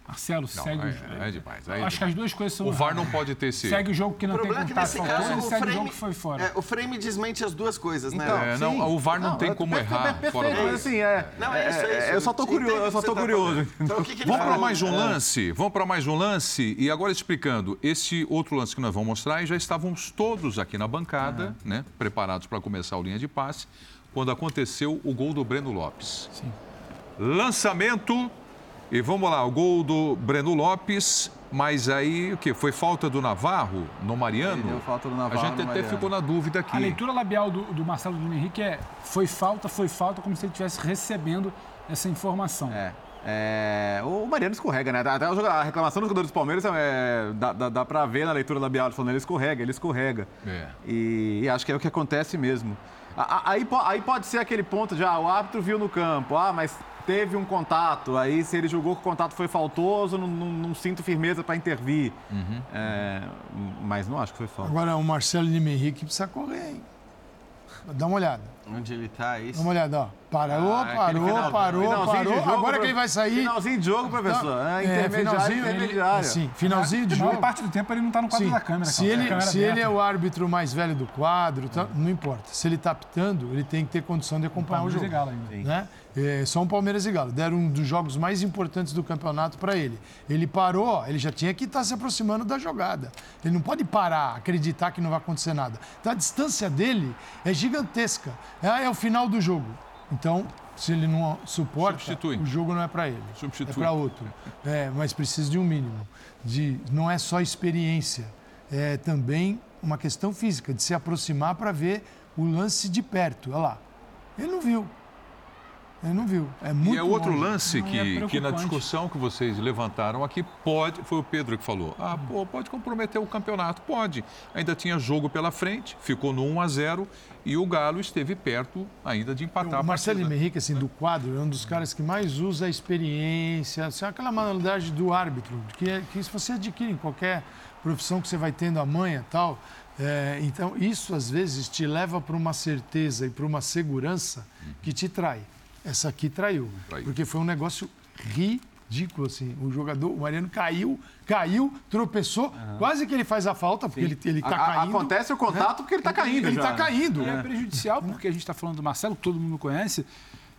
Marcelo, Não, segue o é, jogo. é demais. aí é Acho que as duas coisas são O VAR não pode ter esse. Segue o jogo que O não tem problema é que contato nesse faltou caso e o segue o frame, jogo que foi fora. é, o frame desmente as duas coisas, né? Então, É, não, o VAR não, tem como per- errar fora mas assim, é, Não, é isso, é isso. eu só tô Entendo curioso, o eu que só você tô tá curioso. Então, o que que ele Vamos para mais um lance? Vamos para mais um lance? E agora explicando, esse outro lance que nós vamos mostrar, e já estávamos todos aqui na bancada, né, preparados para começar o linha de passe, quando aconteceu o gol do Breno Lopes. Sim. Lançamento, e vamos lá, o gol do Breno Lopes, mas aí o que? Foi falta do Navarro no Mariano? Ele deu falta do Navarro A gente no até Mariano. ficou na dúvida A aqui. leitura labial do, do Marcelo Bruno Henrique é foi falta, foi falta, como se ele estivesse recebendo essa informação. É. É, o Mariano escorrega, né? Até o jogador- a reclamação dos jogadores do Palmeiras é, dá, dá, dá pra ver na leitura labial falando ele escorrega, ele escorrega. É. E, e acho que é o que acontece mesmo. A- a- Aí, aí pode ser aquele ponto de, ah, o árbitro viu no campo, ah, mas teve um contato, aí se ele julgou que o contato foi faltoso, não, não- não sinto firmeza para intervir. Uhum. É, mas não acho que foi falta. Agora, o Marcelo Lima Henrique precisa correr, hein? Dá uma olhada. Onde ele tá, é Dá isso? uma olhada, ó. Parou, Ah, parou, final- parou, parou. jogo, Agora que ele vai sair. Finalzinho de jogo, professor. É, É, intermediário, finalzinho, intermediário. Sim, finalzinho de A maior jogo. parte do tempo ele não está no quadro Sim. da câmera. Se, ele, câmera se ele é o árbitro mais velho do quadro, tá- não importa. Se ele está apitando, ele tem que ter condição de acompanhar o Palmeiras jogo. e Galo ainda. Né? É, só um Palmeiras e Galo. Deram um dos jogos mais importantes do campeonato para ele. Ele parou, ó, ele já tinha que estar se aproximando da jogada. Ele não pode parar, acreditar que não vai acontecer nada. Então a distância dele é gigantesca. É, é o final do jogo. Então, se ele não suporta, Substitui. o jogo não é para ele. Substitui. É para outro. É, mas precisa de um mínimo. De, não é só experiência, é também uma questão física, de se aproximar para ver o lance de perto. Olha lá. Ele não viu. Ele não viu. É muito E é outro longe. lance Não, e é que, que na discussão que vocês levantaram aqui, pode, foi o Pedro que falou, ah, pô, pode comprometer o campeonato, pode. Ainda tinha jogo pela frente, ficou no 1 a 0 e o Galo esteve perto ainda de empatar O Marcelo. Henrique, assim, do quadro, é um dos caras que mais usa a experiência, assim, aquela manualidade do árbitro, que, é, que isso você adquire em qualquer profissão que você vai tendo a manha e tal. É, então, isso às vezes te leva para uma certeza e para uma segurança que te trai. Essa aqui traiu, Traiu. porque foi um negócio ridículo, assim. O jogador, o Mariano caiu, caiu, tropeçou, quase que ele faz a falta, porque ele, ele tá A- caindo. Acontece o contato porque ele tá caindo Ele já. tá caindo. E é prejudicial, porque a gente está falando do Marcelo, que todo mundo conhece.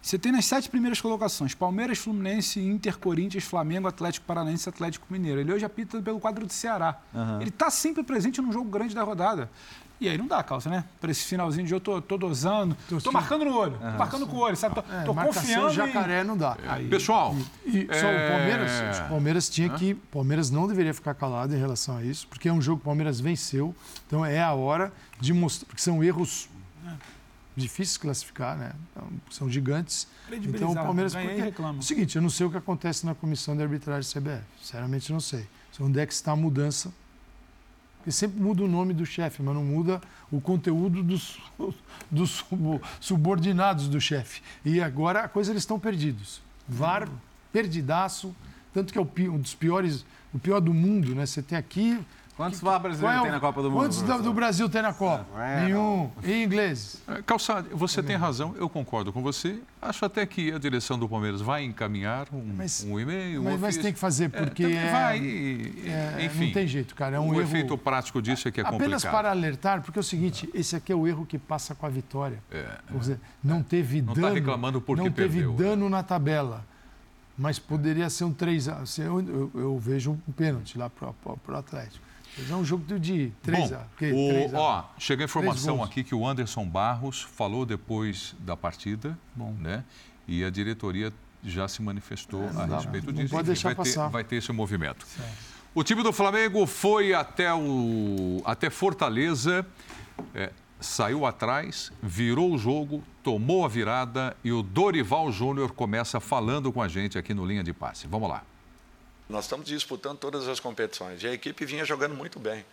Você tem nas sete primeiras colocações: Palmeiras, Fluminense, Inter, Corinthians, Flamengo, Atlético Paranaense Atlético Mineiro. Ele hoje apita pelo quadro do Ceará. Ele está sempre presente num jogo grande da rodada. E aí não dá, calça, né? Para esse finalzinho de jogo, eu tô, tô dosando, tô, Tô- marcando no olho, tô marcando com o olho, sabe? Tô, É, tô marcação confiando. em- jacaré não dá. Aí- Pessoal, E só É. o Palmeiras, o Palmeiras tinha que, o Palmeiras não deveria ficar calado em relação a isso, porque é um jogo que o Palmeiras venceu, então é a hora de mostrar, porque são erros difícil classificar, né? Então, são gigantes. Então o Palmeiras. ganha e porque- reclama. É o seguinte, eu não sei o que acontece na comissão de arbitragem CBF. Sinceramente, não sei. Onde é que está a mudança? Porque sempre muda o nome do chefe, mas não muda o conteúdo dos, dos subo- subordinados do chefe. E agora a coisa eles estão perdidos. VAR, perdidaço, tanto que é o um dos piores, o pior do mundo, né? Você tem aqui. Quantos VAR Qual brasileiros é o- tem na Copa do Mundo? Quantos do, do Brasil tem na Copa? É, Nenhum. E ingleses? É, Calçado, você tem razão, eu concordo com você. Acho até que a direção do Palmeiras vai encaminhar um, Mas- um e-mail. um Mas, mas ofício. tem que fazer, É, porque é, vai, é, enfim. não tem jeito, cara. É um o erro. efeito prático disso é que é Apenas complicado. para alertar, porque é o seguinte, esse aqui é o erro que passa com a vitória. É. Quer dizer, não teve Não tá dano. reclamando porque não teve perdeu, dano na tabela. Mas poderia ser um 3 a eu, eu, eu vejo um pênalti lá para o Atlético. Mas é um jogo de 3 Bom, a, porque o- 3 a ó, chega a informação aqui que o Anderson Barros falou depois da partida, né? E a diretoria já se manifestou a dá, respeito não disso. pode deixar vai passar. Ter, vai ter esse movimento. O time do Flamengo foi até, o, até Fortaleza, é, saiu atrás, virou o jogo, tomou a virada e o Dorival Júnior começa falando com a gente aqui no Linha de Passe. Vamos lá. Nós estamos disputando todas as competições e a equipe vinha jogando muito bem.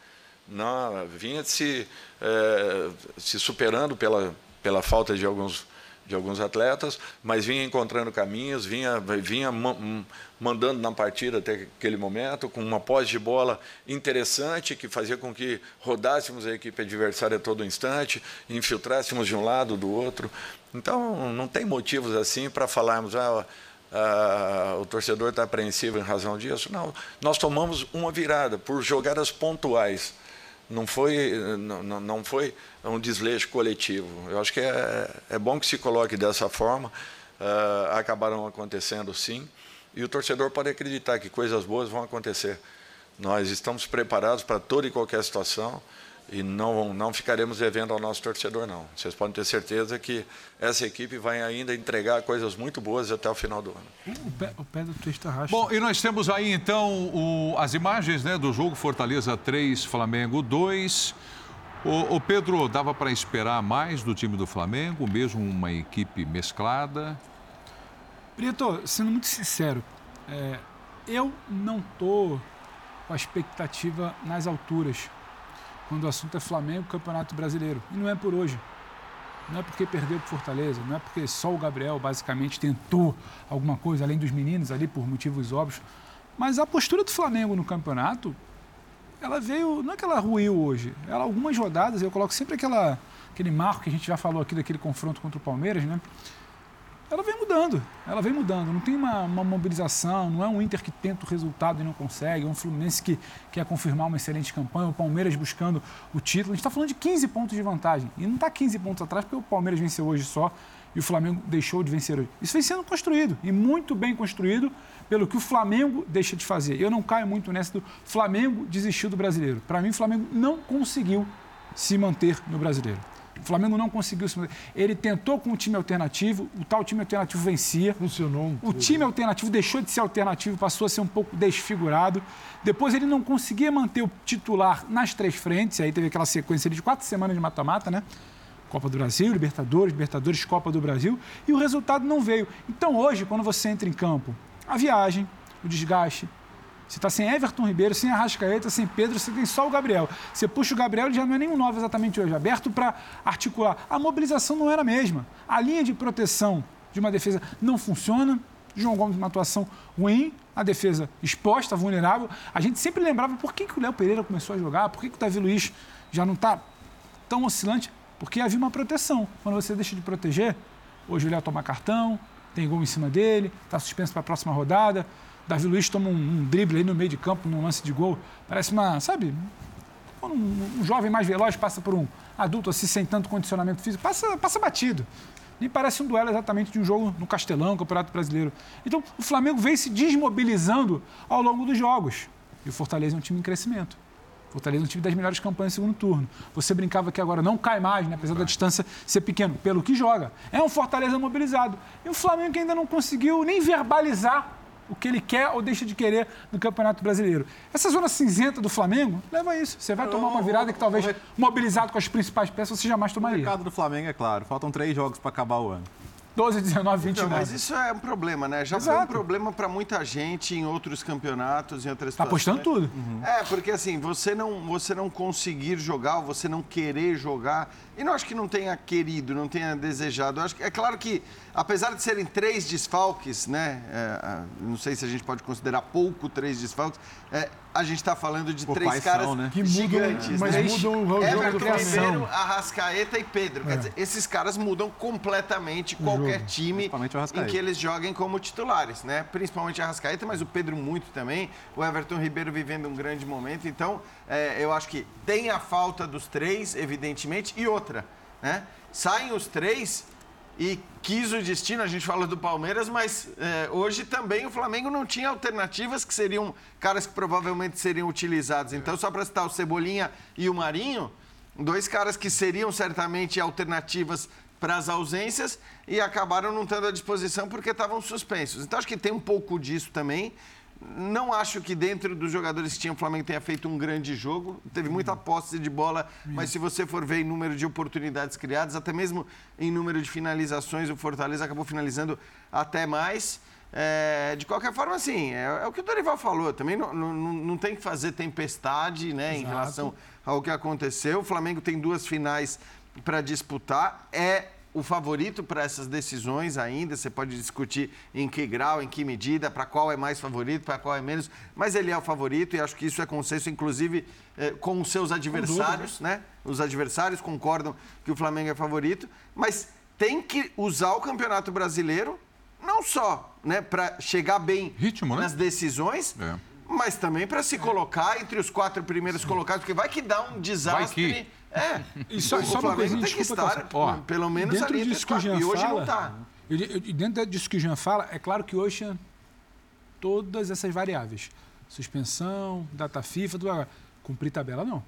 Não, vinha se, eh, se superando pela, pela falta de alguns, de alguns atletas, mas vinha encontrando caminhos, vinha, vinha hum, mandando na partida até aquele momento, com uma posse de bola interessante que fazia com que rodássemos a equipe adversária a todo instante, infiltrássemos de um lado, do outro. Então, não tem motivos assim para falarmos. Ah, ah, o torcedor está apreensivo em razão disso. Não, nós tomamos uma virada por jogadas pontuais. Não foi, não, não- foi um desleixo coletivo. Eu acho que é, é bom que se coloque dessa forma. Ah, acabaram acontecendo sim. E o torcedor pode acreditar que coisas boas vão acontecer. Nós estamos preparados para toda e qualquer situação e não, não ficaremos devendo ao nosso torcedor, não. Vocês podem ter certeza que essa equipe vai ainda entregar coisas muito boas até o final do ano. O pé, o pé do texto arrasta. Bom, e nós temos aí então o- as imagens né, do jogo Fortaleza 3, Flamengo 2. O, o Pedro, dava para esperar mais do time do Flamengo, mesmo uma equipe mesclada? Brito, sendo muito sincero, é, eu não estou com a expectativa nas alturas quando o assunto é Flamengo Campeonato Brasileiro. E não é por hoje. Não é porque perdeu para Fortaleza, não é porque só o Gabriel basicamente tentou alguma coisa, além dos meninos ali por motivos óbvios. Mas a postura do Flamengo no campeonato, ela veio, não é que ela ruiu hoje, ela algumas rodadas, eu coloco sempre aquela, aquele marco que a gente já falou aqui daquele confronto contra o Palmeiras, né? Ela vem mudando, ela vem mudando. Não tem uma, uma mobilização, não é um Inter que tenta o resultado e não consegue, é um Fluminense que quer confirmar uma excelente campanha, o Palmeiras buscando o título. A gente está falando de 15 pontos de vantagem. E não está 15 pontos atrás porque o Palmeiras venceu hoje só e o Flamengo deixou de vencer hoje. Isso vem sendo construído e muito bem construído pelo que o Flamengo deixa de fazer. Eu não caio muito nessa do Flamengo desistiu do brasileiro. Para mim, o Flamengo não conseguiu se manter no brasileiro. O Flamengo não conseguiu se manter. Ele tentou com o time alternativo, o tal time alternativo vencia. Funcionou. um O time alternativo deixou de ser alternativo, passou a ser um pouco desfigurado. Depois ele não conseguia manter o titular nas três frentes, aí teve aquela sequência de quatro semanas de mata-mata, né? Copa do Brasil, Libertadores, Libertadores, Copa do Brasil, e o resultado não veio. Então hoje, quando você entra em campo, a viagem, o desgaste, você está sem Everton Ribeiro, sem Arrascaeta, sem Pedro, você tem só o Gabriel. Você puxa o Gabriel, ele já não é nenhum novo exatamente hoje, aberto para articular. A mobilização não era a mesma. A linha de proteção de uma defesa não funciona. João Gomes, uma atuação ruim, a defesa exposta, vulnerável. A gente sempre lembrava por que, que o Léo Pereira começou a jogar, por que, que o Davi Luiz já não está tão oscilante, porque havia uma proteção. Quando você deixa de proteger, hoje o Léo toma cartão, tem gol em cima dele, está suspenso para a próxima rodada. Davi Luiz toma um, um drible aí no meio de campo, num lance de gol. Parece uma, sabe, quando um, um jovem mais veloz passa por um adulto assim, sem tanto condicionamento físico, passa, passa batido. Nem parece um duelo exatamente de um jogo no Castelão, Campeonato Brasileiro. Então, o Flamengo vem se desmobilizando ao longo dos jogos. E o Fortaleza é um time em crescimento. O Fortaleza é um time das melhores campanhas no segundo turno. Você brincava que agora não cai mais, né? apesar da distância ser pequeno, pelo que joga. É um Fortaleza mobilizado. E o Flamengo que ainda não conseguiu nem verbalizar o que ele quer ou deixa de querer no Campeonato Brasileiro. Essa zona cinzenta do Flamengo leva a isso. Você vai tomar uma virada que talvez, mobilizado com as principais peças, você jamais O tomaria. recado do Flamengo é claro, faltam três jogos para acabar o ano. 12, 19, 29. Não, mas isso é um problema, né? Já foi um Exato. problema para muita gente em outros campeonatos, em outras Tá apostando situações. tudo. É, porque assim, você não, você não conseguir jogar, você não querer jogar, e não acho que não tenha querido, não tenha desejado. Eu acho que, é claro que, apesar de serem três desfalques, né? é, não sei se a gente pode considerar pouco três desfalques, é, a gente está falando de Pô, três caras são, né? Que mudam, gigantes, mas né? mudam o jogo Everton do Flamengo. Ribeiro, Arrascaeta e Pedro. Quer dizer, esses caras mudam completamente qualquer jogo. time o em que eles joguem como titulares, né? Principalmente a Arrascaeta, mas o Pedro muito também. O Everton Ribeiro vivendo um grande momento. Então, é, eu acho que tem a falta dos três, evidentemente, e outra, né? Saem os três e quis o destino, a gente fala do Palmeiras, mas é, hoje também o Flamengo não tinha alternativas que seriam caras que provavelmente seriam utilizados. Então, só para citar o Cebolinha e o Marinho, dois caras que seriam certamente alternativas para as ausências e acabaram não estando à disposição porque estavam suspensos. Então, acho que tem um pouco disso também. Não acho que dentro dos jogadores que tinha o Flamengo tenha feito um grande jogo. Teve muita posse de bola, mas se você for ver em número de oportunidades criadas, até mesmo em número de finalizações, o Fortaleza acabou finalizando até mais. É, de qualquer forma, assim, é, é o que o Dorival falou. Também não, não, não- não tem que fazer tempestade né, em relação ao que aconteceu. O Flamengo tem duas finais para disputar. É o favorito para essas decisões ainda. Você pode discutir em que grau, em que medida, para qual é mais favorito, para qual é menos. Mas ele é o favorito e acho que isso é consenso, inclusive, eh, com os seus adversários, né? Os adversários concordam que o Flamengo é favorito, mas tem que usar o Campeonato Brasileiro não só né, para chegar bem Ritmo, né? nas decisões, É. mas também para se colocar entre os quatro primeiros colocados, porque vai que dá um desastre. É. E só- o só uma coisinha, tem que estar. Ó, pelo menos dentro ali disso que o quatro. Jean E hoje fala, não está. dentro disso que o Jean fala, é claro que hoje tinha todas essas variáveis. Suspensão, data FIFA, tudo. Cumprir tabela, não.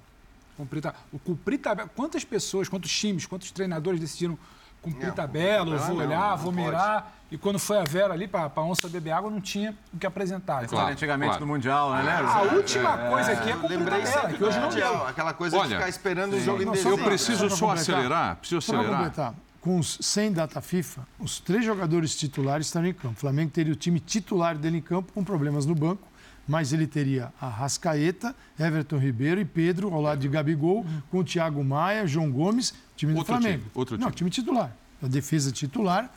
Cumprir ta- O cumprir tabela. Quantas pessoas, quantos times, quantos treinadores decidiram cumprir Não, tabela, eu tabela vou não, olhar, não vou pode. mirar. E quando foi a Vera ali para a onça beber água, não tinha o que apresentar. Claro. Antigamente claro. no Mundial, né? lembra? A última coisa aqui é lembrei tabela, sempre que hoje não Mundial, deu. aquela coisa Olha, de ficar esperando o jogo em Não, Eu preciso Só acelerar. Preciso Só acelerar. completar, com os 100 data FIFA, os três jogadores titulares estariam em campo. O Flamengo teria o time titular dele em campo com problemas no banco, mas ele teria a Rascaeta, Everton Ribeiro e Pedro ao lado de Gabigol, com o Thiago Maia, João Gomes, time do Outro Flamengo. time, outro Não, time. time titular. A defesa titular,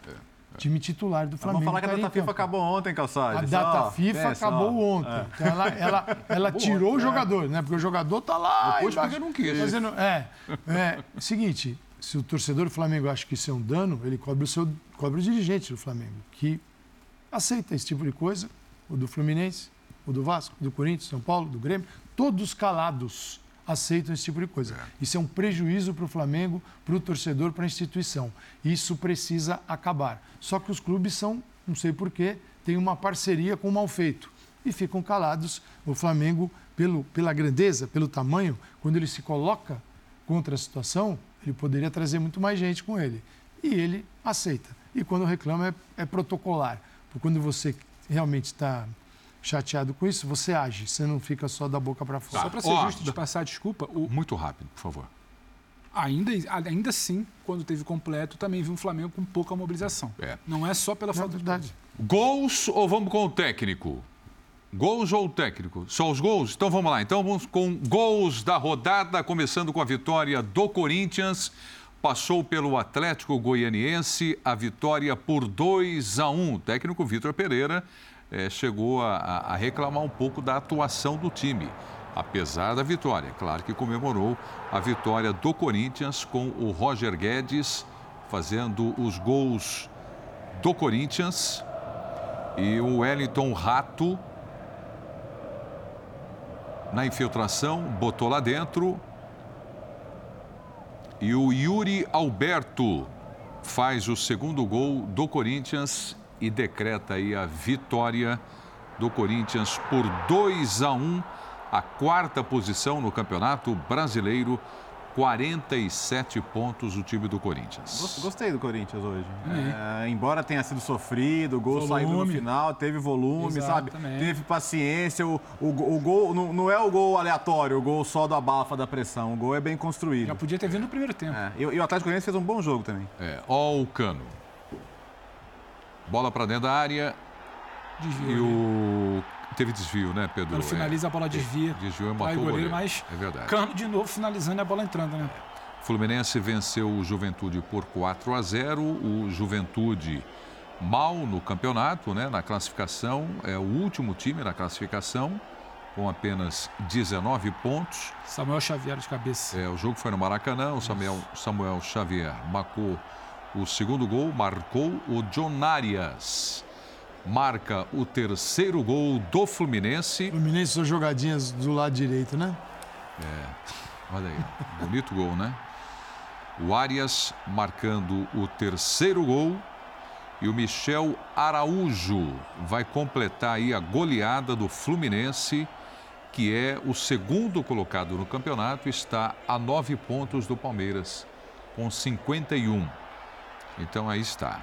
time titular do Vamos Flamengo. falar que a estaria data FIFA acabou ontem, Calçado. A data FIFA acabou ontem. Então ela, ela, ela tirou o jogador, né? Porque o jogador tá lá. Depois embaixo, porque não quis. fazendo- é, é. Seguinte, se o torcedor do Flamengo acha que isso é um dano, ele cobre o, seu, cobre o dirigente do Flamengo, que aceita esse tipo de coisa, o do Fluminense, o do Vasco, do Corinthians, São Paulo, do Grêmio, todos calados aceitam esse tipo de coisa. Isso é um prejuízo para o Flamengo, para o torcedor, para a instituição. Isso precisa acabar. Só que os clubes são, não sei porquê, têm uma parceria com o mal feito e ficam calados. O Flamengo, pelo, pela grandeza, pelo tamanho, quando ele se coloca contra a situação, ele poderia trazer muito mais gente com ele. E ele aceita. E quando reclama é, é protocolar. Porque quando você realmente está chateado com isso, você age, você não fica só da boca para fora. Só para ser Ó, justo de passar desculpa, o, Muito rápido, por favor. ainda, ainda assim, quando teve completo, também vi um Flamengo com pouca mobilização. É. Não é só pela Na falta de. Gols ou vamos com o técnico? Gols ou técnico? Só os gols? Então vamos lá. Então vamos com gols da rodada, começando com a vitória do Corinthians. Passou pelo Atlético Goianiense a vitória por 2 a 1. O técnico Vitor Pereira eh, chegou a- a reclamar um pouco da atuação do time. Apesar da vitória, claro que comemorou a vitória do Corinthians com o Roger Guedes fazendo os gols do Corinthians. E o Wellington Rato, na infiltração, botou lá dentro. E o Yuri Alberto faz o segundo gol do Corinthians e decreta aí a vitória do Corinthians por 2 a 1, a quarta posição no Campeonato Brasileiro 47 pontos o time do Corinthians. Gostei do Corinthians hoje. É, embora tenha sido sofrido, o gol volume. saindo no final, teve volume, Exatamente. sabe? Teve paciência. O, o, o gol não, não, é o gol aleatório, o gol só do abafa da pressão. O gol é bem construído. Já podia ter vindo no primeiro tempo. É, e, e, o Atlético Goianiense fez um bom jogo também. É, ó o Cano. Bola para dentro da área. Desvio. E o Teve desvio, né, Pedro? Quando finaliza, a bola desvia. Desviou e matou o goleiro, mas é verdade. Cano de novo finalizando e a bola entrando, né? Fluminense venceu o Juventude por 4 a 0. O Juventude mal no campeonato, né, na classificação, é o último time na classificação com apenas 19 pontos. Samuel Xavier de cabeça. É, o jogo foi no Maracanã, o Samuel, Samuel Xavier marcou o segundo gol, marcou o John Arias marca o terceiro gol do Fluminense. Fluminense são jogadinhas do lado direito, né? É, olha aí, bonito gol, né? O Arias marcando o terceiro gol e o Michel Araújo vai completar aí a goleada do Fluminense, que é o segundo colocado no campeonato, está a nove pontos do Palmeiras, com 51. Então aí está.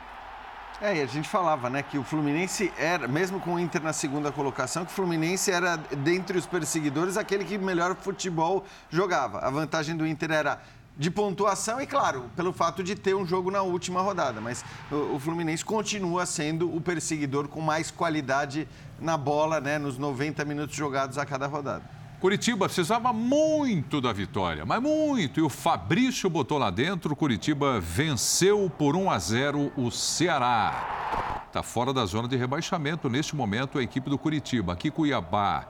É, e a gente falava, né, que o Fluminense era, mesmo com o Inter na segunda colocação, que o Fluminense era, dentre os perseguidores, aquele que melhor futebol jogava. A vantagem do Inter era de pontuação e, claro, pelo fato de ter um jogo na última rodada. Mas o, Fluminense continua sendo o perseguidor com mais qualidade na bola, né, nos 90 minutos jogados a cada rodada. Curitiba precisava muito da vitória, mas muito. E o Fabrício botou lá dentro. Curitiba venceu por 1 a 0 o Ceará. Está fora da zona de rebaixamento neste momento a equipe do Curitiba. Aqui Cuiabá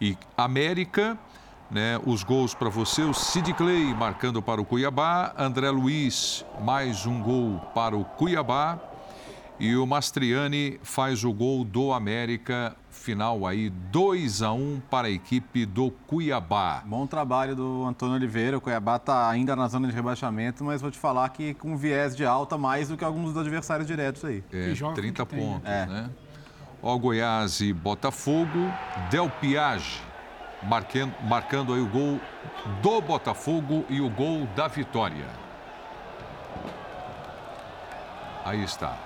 e América. Né, os gols para você, o Sid Clay marcando para o Cuiabá, André Luiz mais um gol para o Cuiabá e o Mastriani faz o gol do América final aí 2 a 1 para a equipe do Cuiabá. Bom trabalho do Antônio Oliveira. O Cuiabá está ainda na zona de rebaixamento, mas vou te falar que com viés de alta mais do que alguns dos adversários diretos aí. É, 30 pontos, é. né? Ó Goiás e Botafogo, Del Piage marcando, marcando aí o gol do Botafogo e o gol da vitória. Aí está.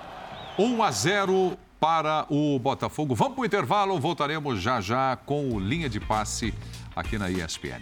1 a 0 para o Botafogo. Vamos para o intervalo, voltaremos já já com o Linha de Passe aqui na ESPN.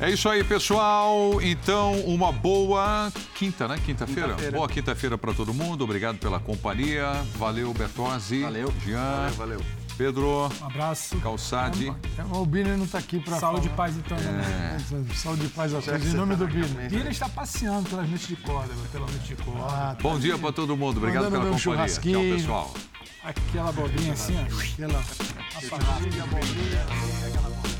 É isso aí, pessoal. Então, uma boa quinta, né? Quinta-feira? Quinta boa quinta-feira para todo mundo. Obrigado pela companhia. Valeu, Bertozzi. Valeu. Jean. Valeu, valeu. Pedro. Um abraço. Calçade. O Biner não está aqui para Saúde e paz, então. Né? É. Né? Saúde e paz a todos. Em nome do Biner. Biner está passeando pelas noites de corda, pela noite de corda. Ah, tá Bom dia para todo mundo. Obrigado pela companhia. Tchau, pessoal. Aquela abobrinha assim, ó. Aquela. A família, a abobrinha.